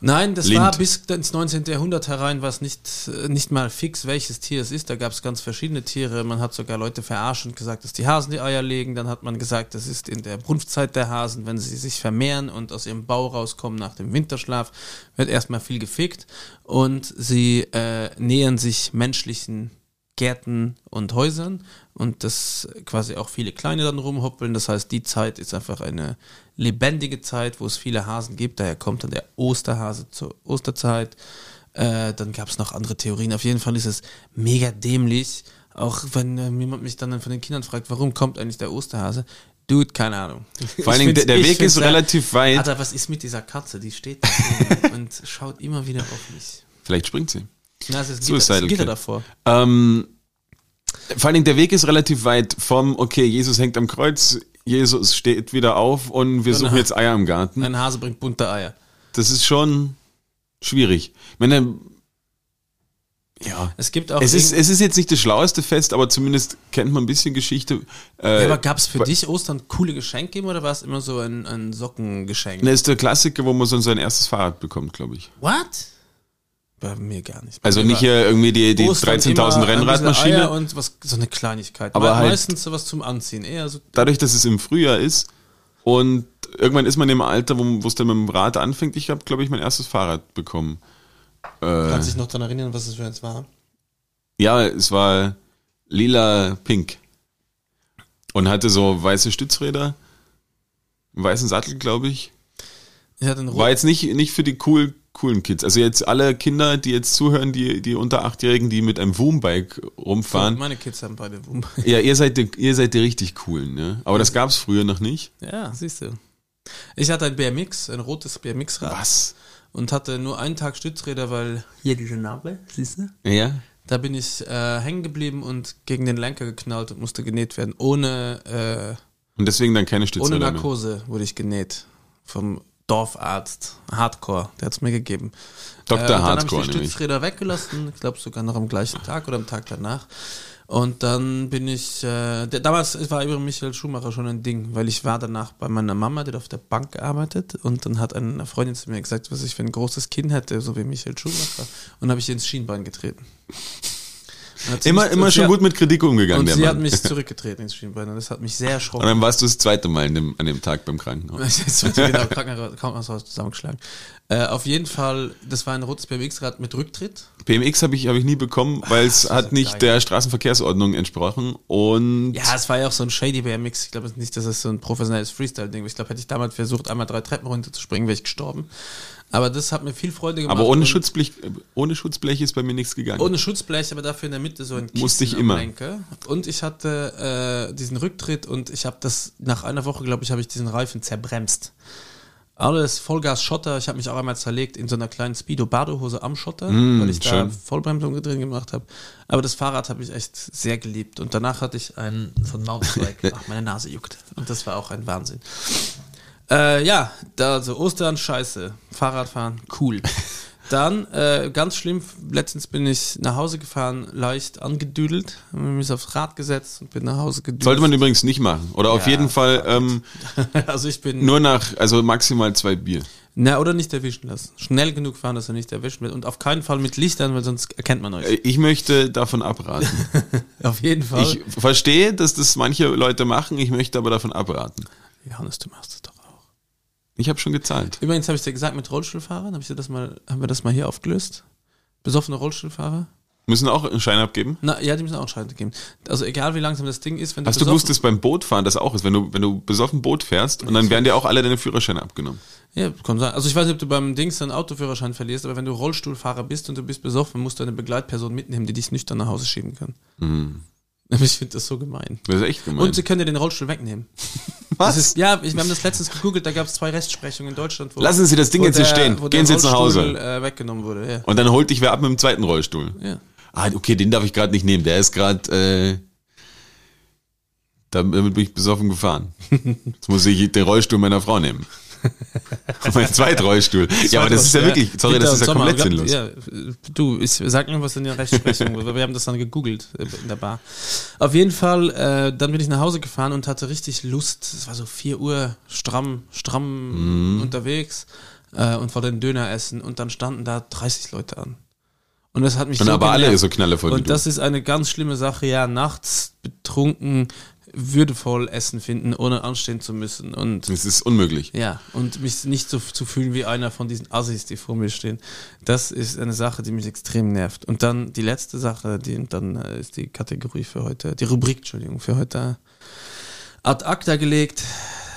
Nein, das Lind. war bis ins 19. Jahrhundert herein, was nicht, äh, nicht mal fix, welches Tier es ist. Da gab es ganz verschiedene Tiere. Man hat sogar Leute verarscht und gesagt, dass die Hasen die Eier legen. Dann hat man gesagt, das ist in der Brunftzeit der Hasen, wenn sie sich vermehren und aus ihrem Bau rauskommen nach dem Winterschlaf, wird erstmal viel gefickt und sie äh, nähern sich menschlichen Gärten und Häusern und das quasi auch viele kleine dann rumhoppeln. Das heißt, die Zeit ist einfach eine lebendige Zeit, wo es viele Hasen gibt. Daher kommt dann der Osterhase zur Osterzeit. Äh, dann gab es noch andere Theorien. Auf jeden Fall ist es mega dämlich. Auch wenn äh, jemand mich dann von den Kindern fragt, warum kommt eigentlich der Osterhase? Dude, keine Ahnung. (laughs) Vor allen Dingen, der, der Weg ist ja- relativ weit. Alter, was ist mit dieser Katze? Die steht da (laughs) und schaut immer wieder auf mich. Vielleicht springt sie. Na, es ist Gitter, Suicidal Gitter Cat. davor. Ähm, vor allen Dingen, der Weg ist relativ weit vom, okay, Jesus hängt am Kreuz, Jesus steht wieder auf und wir suchen Genau. jetzt Eier im Garten. Ein Hase bringt bunte Eier. Das ist schon schwierig. Ich meine, ja. Es gibt auch. Es ist, es ist jetzt nicht das schlaueste Fest, aber zumindest kennt man ein bisschen Geschichte. Äh, ja, aber gab es für dich Ostern coole Geschenke oder war es immer so ein, ein Sockengeschenk? Das ist der Klassiker, wo man so sein erstes Fahrrad bekommt, glaube ich. What? Bei mir gar nicht. Bei Also nicht hier irgendwie die, die Ostern 13.000 immer ein bisschen Eier Rennradmaschine. Und was, so eine Kleinigkeit. Aber halt- Meistens sowas zum Anziehen. Eher so. Dadurch, dass es im Frühjahr ist und irgendwann ist man im Alter, wo wo es dann mit dem Rad anfängt. Ich habe, glaube ich, mein erstes Fahrrad bekommen. Äh, Kannst dich noch daran erinnern, was es für eins war? Ja, es war lila pink. Und hatte so weiße Stützräder, einen weißen Sattel, glaube ich. Einen War jetzt nicht, nicht für die cool coolen Kids. Also jetzt alle Kinder, die jetzt zuhören, die, die unter Achtjährigen, die mit einem Woombike rumfahren. Meine Kids haben beide Wum. Ja, ihr seid, die, ihr seid die richtig coolen, ne? Aber das gab's früher noch nicht. Ja, siehst du. Ich hatte ein BMX, ein rotes BMX-Rad. Was? Und hatte nur einen Tag Stützräder, weil hier diese Narbe, siehst du? Ja? Da bin ich äh, hängen geblieben und gegen den Lenker geknallt und musste genäht werden. Ohne, Und deswegen dann keine äh, ohne Stützräder mehr. Narkose wurde ich genäht. Vom Dorfarzt. Hardcore, der hat's mir gegeben. Dr. Äh, dann Hardcore, habe ich die. Stützräder weggelassen, ich glaube sogar noch am gleichen Tag oder am Tag danach. Und dann bin ich, äh, der, damals war über Michael Schumacher schon ein Ding, weil ich war danach bei meiner Mama, die hat auf der Bank gearbeitet und dann hat eine Freundin zu mir gesagt, was ich für ein großes Kinn hätte, so wie Michael Schumacher. Und habe ich ihr ins Schienbein getreten. Und hat Immer, mich- immer und schon hat- gut mit Kritik umgegangen, Und der sie hat Mann. mich (laughs) zurückgetreten ins Schienbein und das hat mich sehr Und erschrocken. dann warst du das zweite Mal an dem, an dem Tag beim Krankenhaus. (laughs) Jetzt wird genau (laughs) Krankenhaus, Krankenhaus zusammengeschlagen. Äh, auf jeden Fall, das war ein rotes BMX-Rad mit Rücktritt. BMX habe ich, hab ich nie bekommen, weil es das hat nicht geil. der Straßenverkehrsordnung entsprochen. Und Ja, es war ja auch so ein shady BMX. Ich glaube nicht, dass es so ein professionelles Freestyle-Ding war. Ich glaube, hätte ich damals versucht, einmal drei Treppen runterzuspringen, wäre ich gestorben. Aber das hat mir viel Freude gemacht. aber ohne Schutzblech, ohne Schutzblech ist bei mir nichts gegangen. Ohne Schutzblech, aber dafür in der Mitte so ein Kissen Musste ich immer. Und ich hatte äh, diesen Rücktritt und ich habe das, nach einer Woche, glaube ich, habe ich diesen Reifen zerbremst. Alles Vollgas Schotter. Ich habe mich auch einmal zerlegt in so einer kleinen Speedo-Badehose am Schotter, Mm, weil ich da schön. Vollbremsung drin gemacht habe. Aber das Fahrrad habe ich echt sehr geliebt. Und danach hatte ich einen von Mountainbike. (laughs) Ach, meine Nase juckt. Und das war auch ein Wahnsinn. Äh, ja, da, also Ostern, scheiße. Fahrradfahren, cool. (laughs) Dann, äh, ganz schlimm, letztens bin ich nach Hause gefahren, leicht angedüdelt, habe mich aufs Rad gesetzt und bin nach Hause gedüdelt. Sollte man übrigens nicht machen. Oder auf Ja, jeden Fall ähm, (laughs) also ich bin, nur nach, also maximal zwei Bier. na, oder nicht erwischen lassen. Schnell genug fahren, dass er nicht erwischt wird und auf keinen Fall mit Lichtern, weil sonst erkennt man euch. Äh, Ich möchte davon abraten. (laughs) auf jeden Fall. Ich verstehe, dass das manche Leute machen, ich möchte aber davon abraten. Johannes, du machst es. Ich habe schon gezahlt. Übrigens habe ich dir gesagt, mit Rollstuhlfahrern, habe ich dir das mal, haben wir das mal hier aufgelöst? Besoffene Rollstuhlfahrer? Müssen auch einen Schein abgeben? Na, ja, die müssen auch einen Schein geben. Also egal wie langsam das Ding ist, wenn du Hast du gewusst, dass beim Bootfahren das auch ist, wenn du, wenn du besoffen Boot fährst und dann werden dir auch alle deine Führerscheine abgenommen. Ja, kann sein. Also ich weiß nicht, ob du beim Dings deinen Autoführerschein verlierst, aber wenn du Rollstuhlfahrer bist und du bist besoffen, musst du eine Begleitperson mitnehmen, die dich nüchtern nach Hause schieben kann. Aber (laughs) Ich finde das so gemein. Das ist echt gemein. Und sie können dir den Rollstuhl wegnehmen. Was? Ist, ja, ich, wir haben das letztens gegoogelt, da gab es zwei Rechtsprechungen in Deutschland, wo, Lassen Sie das Ding jetzt hier stehen. Gehen Sie jetzt nach Hause. Rollstuhl, Äh, weggenommen wurde. Ja. und dann holt dich wer ab mit dem zweiten Rollstuhl. Ja. Ah, okay, den darf ich gerade nicht nehmen. Der ist gerade, äh, damit bin ich besoffen gefahren. (laughs) Jetzt muss ich den Rollstuhl meiner Frau nehmen. Mein zweiter Rollstuhl. Ja, aber das ist ja wirklich, sorry, Winter das ist ja Sommer. komplett sinnlos. Ja, du, ich sag mir was in der Rechtsprechung, weil wir haben das dann gegoogelt äh, in der Bar. Auf jeden Fall, äh, dann bin ich nach Hause gefahren und hatte richtig Lust. Es war so 4 Uhr stramm, stramm Mhm. unterwegs äh, und wollte den Döner essen und dann standen da 30 Leute an. Und das hat mich Und so aber alle genervt. so knallevoll Und das ist eine ganz schlimme Sache, ja, nachts betrunken, würdevoll Essen finden, ohne anstehen zu müssen und Das ist unmöglich. ja, und mich nicht so zu fühlen wie einer von diesen Assis, die vor mir stehen. Das ist eine Sache, die mich extrem nervt. Und dann die letzte Sache, die dann äh, ist die Kategorie für heute, die Rubrik, Entschuldigung, für heute ad acta gelegt.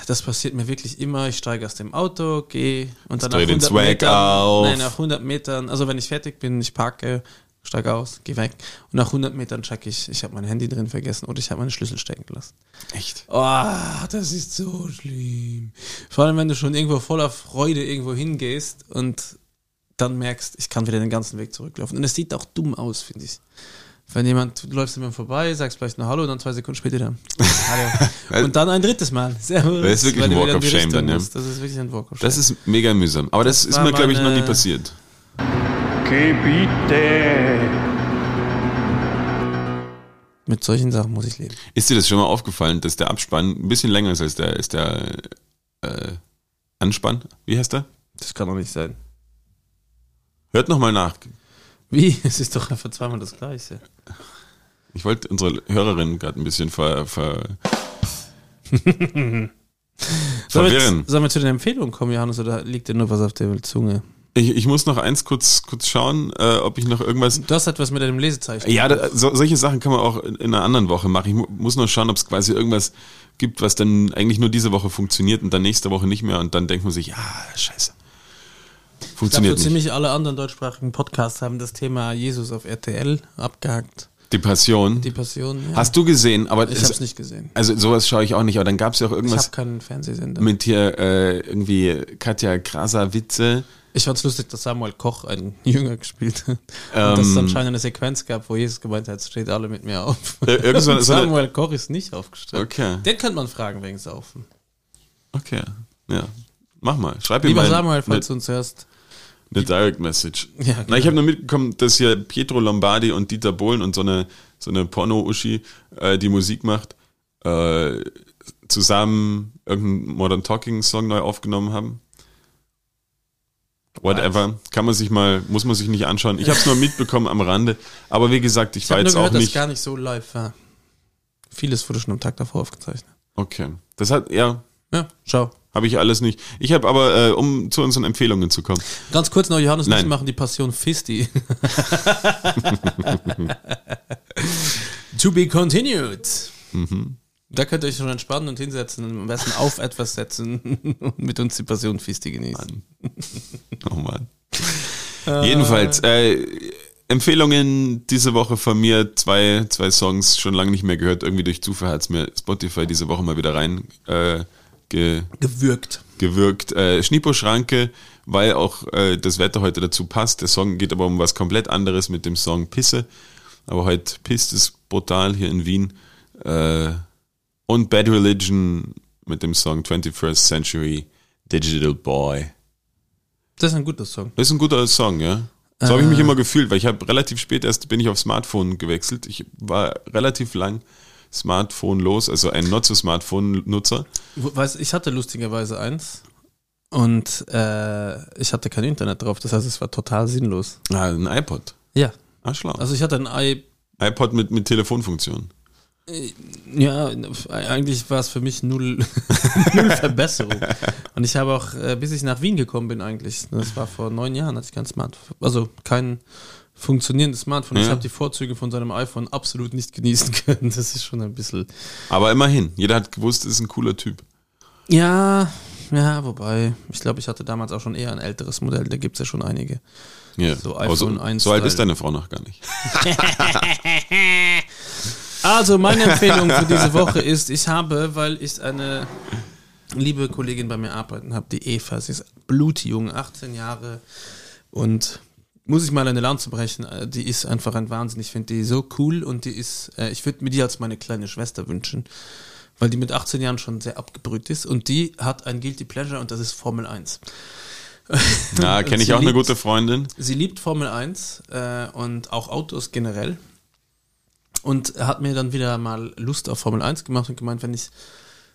Das passiert mir wirklich immer. Ich steige aus dem Auto, gehe und dann den Swag Metern, auf. nein, nach 100 Metern, also wenn ich fertig bin, ich parke, steige aus, gehe weg und nach 100 Metern check ich, ich habe mein Handy drin vergessen oder ich habe meine Schlüssel stecken gelassen. Echt? Oh, das ist so schlimm. Vor allem, wenn du schon irgendwo voller Freude irgendwo hingehst und dann merkst, ich kann wieder den ganzen Weg zurücklaufen. Und es sieht auch dumm aus, finde ich. Wenn jemand, du läufst jemand vorbei, sagst vielleicht noch Hallo und dann zwei Sekunden später dann (laughs) Hallo. und dann ein drittes Mal. Servus. Das ist wirklich ein Walk of Shame dann, ja. musst. Das ist wirklich ein Walk of Shame. Das ist mega mühsam. Aber das, Das ist mir, glaube ich, noch nie passiert. Gebiete. Mit solchen Sachen muss ich leben. Ist dir das schon mal aufgefallen, dass der Abspann ein bisschen länger ist als der, ist der äh, Anspann? Wie heißt der? Das kann doch nicht sein. Hört nochmal nach. Wie? (laughs) Es ist doch einfach zweimal das Gleiche. Ich wollte unsere Hörerin gerade ein bisschen ver, ver, (laughs) Sollen wir, sollen wir zu den Empfehlungen kommen, Johannes, oder liegt dir nur was auf der Zunge? Ich, ich muss noch eins kurz, kurz schauen, äh, ob ich noch irgendwas. Du hast etwas mit deinem Lesezeichen. Ja, da, so, solche Sachen kann man auch in, in einer anderen Woche machen. Ich mu muss noch schauen, ob es quasi irgendwas gibt, was dann eigentlich nur diese Woche funktioniert und dann nächste Woche nicht mehr und dann denkt man sich, ja, scheiße. Ich glaube, Funktioniert so nicht. ziemlich alle anderen deutschsprachigen Podcasts haben das Thema Jesus auf RTL abgehakt. Die Passion. Die Passion. Ja. Hast du gesehen, aber ich habe es nicht gesehen. also sowas schaue ich auch nicht, aber dann gab es ja auch Ich irgendwas habe keinen Fernsehsender. mit hier äh, irgendwie Katja Krasavice. Ich fand's lustig, dass Samuel Koch einen (laughs) Jünger gespielt hat. Und dass es Ähm, anscheinend eine Sequenz gab, wo Jesus gemeint hat, steht alle mit mir auf. (laughs) Äh, Samuel Koch ist nicht aufgestellt. Okay. Den könnte man fragen wegen Saufen. Okay, ja. Mach mal. Schreib ihm Lieber mal Samuel, eine, falls du uns hörst. eine Direct Message. Ja, Na, ich habe nur mitbekommen, dass hier Pietro Lombardi und Dieter Bohlen und so eine, so eine Porno-Uschi, äh, die Musik macht, äh, zusammen irgendeinen Modern Talking-Song neu aufgenommen haben. Whatever. Kann man sich mal, muss man sich nicht anschauen. Ich habe es nur mitbekommen am Rande. Aber wie gesagt, ich, Ich war jetzt auch gehört, es nicht. gar nicht so live war. Vieles wurde schon am Tag davor aufgezeichnet. Okay. Das hat, ja, Ja, schau. habe ich alles nicht. Ich habe aber, äh, um zu unseren Empfehlungen zu kommen. Ganz kurz noch, Johannes Nein. machen die Passion Fisti. (laughs) to be continued. Mhm. Da könnt ihr euch schon entspannen und hinsetzen und am besten auf etwas setzen (laughs) und mit uns die Passion Fisti genießen. Oh Mann. Jedenfalls, äh, Empfehlungen diese Woche von mir, zwei, zwei Songs, schon lange nicht mehr gehört. Irgendwie durch Zufall hat's mir Spotify diese Woche mal wieder rein äh, ge, Gewürgt. gewirkt. Äh, Schniepo-Schranke, weil auch äh, das Wetter heute dazu passt. Der Song geht aber um was komplett anderes mit dem Song Pisse. Aber heute pisst es brutal hier in Wien. Äh, und Bad Religion mit dem Song 21st Century Digital Boy. Das ist ein guter Song. Das ist ein guter Song, ja. So habe ich mich immer gefühlt, weil ich habe relativ spät erst bin ich auf Smartphone gewechselt. Ich war relativ lang Smartphone los, also ein Not-so-Smartphone-Nutzer. Wo- Weiß, ich hatte lustigerweise eins und äh, ich hatte kein Internet drauf. Das heißt, es war total sinnlos. Ah, ein iPod. Ja. Ah, schlau. Also ich hatte ein i iPod mit, mit Telefonfunktion. Ja, eigentlich war es für mich null, (laughs) null Verbesserung. Und ich habe auch, äh, bis ich nach Wien gekommen bin eigentlich, das war vor neun Jahren, hatte ich kein Smartphone, also kein funktionierendes Smartphone. Ich Ja. habe die Vorzüge von seinem iPhone absolut nicht genießen (laughs) können. Das ist schon ein bisschen. Aber immerhin, jeder hat gewusst, ist ein cooler Typ. Ja, ja, wobei, ich glaube, ich hatte damals auch schon eher ein älteres Modell, da gibt es ja schon einige. Ja. So iPhone 1 so alt ist deine Frau noch gar nicht. (laughs) Also, meine (laughs) Empfehlung für diese Woche ist, ich habe, weil ich eine liebe Kollegin bei mir arbeiten habe, die Eva, sie ist blutjung, 18 Jahre und muss ich mal eine Lanze brechen, äh, die ist einfach ein Wahnsinn. Ich finde die so cool und die ist, äh, ich würde mir die als meine kleine Schwester wünschen, weil die mit 18 Jahren schon sehr abgebrüht ist und die hat ein Guilty Pleasure und das ist Formel 1. Na, (laughs) Und kenne ich auch eine liebt- gute Freundin. Sie liebt Formel 1 äh, und auch Autos generell. Und hat mir dann wieder mal Lust auf Formel 1 gemacht und gemeint, wenn ich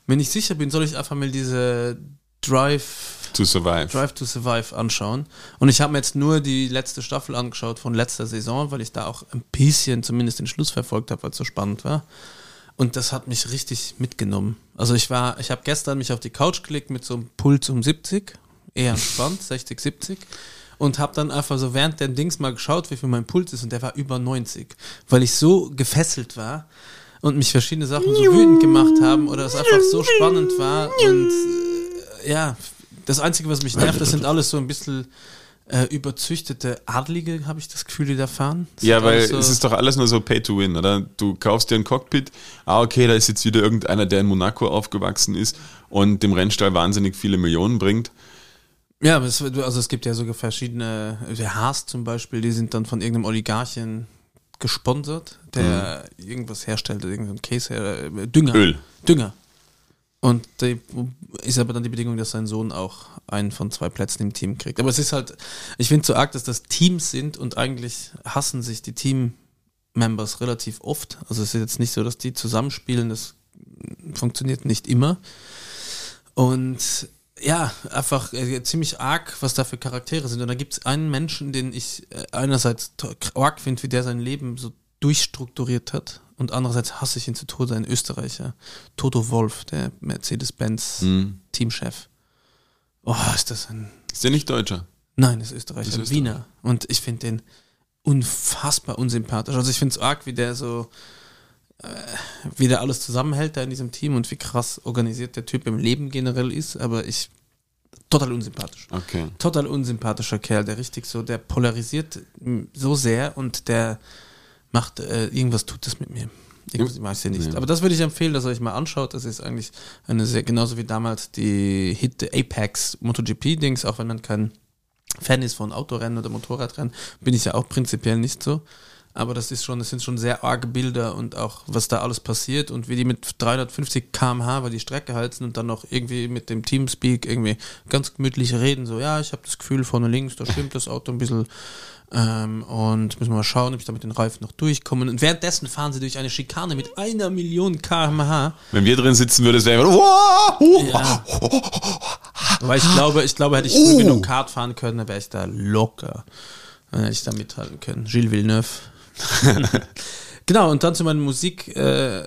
mir nicht sicher bin, soll ich einfach mal diese Drive, To survive. Drive to Survive anschauen. Und ich habe mir jetzt nur die letzte Staffel angeschaut von letzter Saison, weil ich da auch ein bisschen zumindest den Schluss verfolgt habe, weil es so spannend war. Und das hat mich richtig mitgenommen. Also ich war, ich habe gestern mich auf die Couch gelegt mit so einem Puls um 70, eher entspannt, (laughs) 60, 70. Und habe dann einfach so während den Dings mal geschaut, wie viel mein Puls ist. Und der war über 90. Weil ich so gefesselt war und mich verschiedene Sachen so wütend gemacht haben oder es einfach so spannend war. Und äh, ja, das Einzige, was mich nervt, das sind alles so ein bisschen äh, überzüchtete Adlige, habe ich das Gefühl, die da fahren. Das Ja, weil so- es ist doch alles nur so Pay to Win, oder? Du kaufst dir ein Cockpit, ah, okay, da ist jetzt wieder irgendeiner, der in Monaco aufgewachsen ist und dem Rennstall wahnsinnig viele Millionen bringt. Ja, es, also es gibt ja sogar verschiedene, der Haas zum Beispiel, die sind dann von irgendeinem Oligarchen gesponsert, der irgendwas herstellt, irgendein Case her, äh, Dünger. Öl. Dünger. Und die, ist aber dann die Bedingung, dass sein Sohn auch einen von zwei Plätzen im Team kriegt. Aber es ist halt, ich finde so arg, dass das Teams sind und eigentlich hassen sich die Team-Members relativ oft. Also es ist jetzt nicht so, dass die zusammenspielen, das funktioniert nicht immer. Und ja, einfach äh, ziemlich arg, was da für Charaktere sind. Und da gibt es einen Menschen, den ich äh, einerseits arg finde, wie der sein Leben so durchstrukturiert hat. Und andererseits hasse ich ihn zu Tode, ein Österreicher. Toto Wolf, der Mercedes-Benz Hm. Teamchef. Oh, ist das ein. Ist der nicht Deutscher? Nein, ist Österreicher, ist ein Wiener. Und ich finde den unfassbar unsympathisch. Also ich finde es arg, wie der so, wie der alles zusammenhält da in diesem Team und wie krass organisiert der Typ im Leben generell ist. Aber ich total unsympathisch. Okay. Total unsympathischer Kerl, der richtig so, der polarisiert so sehr und der macht äh, irgendwas tut das mit mir. Ich weiß ja nicht. Ja. Aber das würde ich empfehlen, dass ihr euch mal anschaut. Das ist eigentlich eine sehr, genauso wie damals die Hit Apex MotoGP-Dings, auch wenn man kein Fan ist von Autorennen oder Motorradrennen, bin ich ja auch prinzipiell nicht so. Aber das ist schon, das sind schon sehr arge Bilder und auch was da alles passiert und wie die mit 350 km/h über die Strecke heizen und dann noch irgendwie mit dem Teamspeak irgendwie ganz gemütlich reden. So, ja, ich habe das Gefühl, vorne links, da stimmt das Auto ein bisschen. Ähm, und müssen wir mal schauen, ob ich da mit den Reifen noch durchkomme. Und währenddessen fahren sie durch eine Schikane mit einer Million km/h. Wenn wir drin sitzen würden, es wäre huh, Ja. Weil ich glaube, ich glaube, hätte ich Oh. genug Kart fahren können, dann wäre ich da locker. Dann hätte ich da mithalten können. Gilles Villeneuve. (laughs) genau, und dann zu meinen Musik, äh,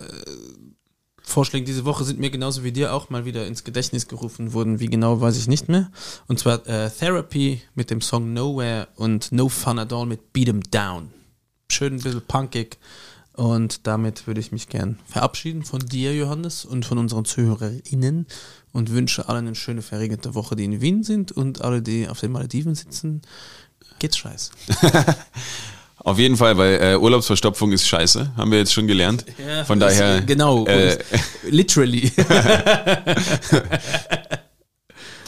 diese Woche sind mir genauso wie dir auch mal wieder ins Gedächtnis gerufen wurden. Wie genau weiß ich nicht mehr. Und zwar äh, Therapy mit dem Song Nowhere und No Fun at All mit Beat 'em Down. Schön ein bisschen punkig. Und damit würde ich mich gern verabschieden von dir, Johannes, und von unseren ZuhörerInnen und wünsche allen eine schöne verregnete Woche, die in Wien sind und alle, die auf den Malediven sitzen. Geht's scheiße. (laughs) Auf jeden Fall, weil äh, Urlaubsverstopfung ist scheiße, haben wir jetzt schon gelernt. Von daher. Genau. Äh, (laughs) literally. (laughs)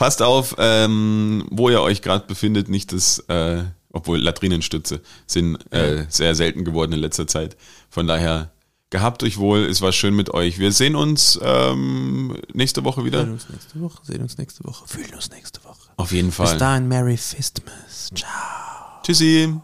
passt auf, ähm, wo ihr euch gerade befindet, nicht das, äh, obwohl Latrinenstütze sind äh, sehr selten geworden in letzter Zeit. Von daher gehabt euch wohl, es war schön mit euch. Wir sehen uns ähm, nächste Woche Sehen wieder. uns nächste Woche, sehen uns nächste Woche, fühlen uns nächste Woche. Auf jeden Bis Fall. dahin, Merry Fistmas. Ciao. Tschüssi.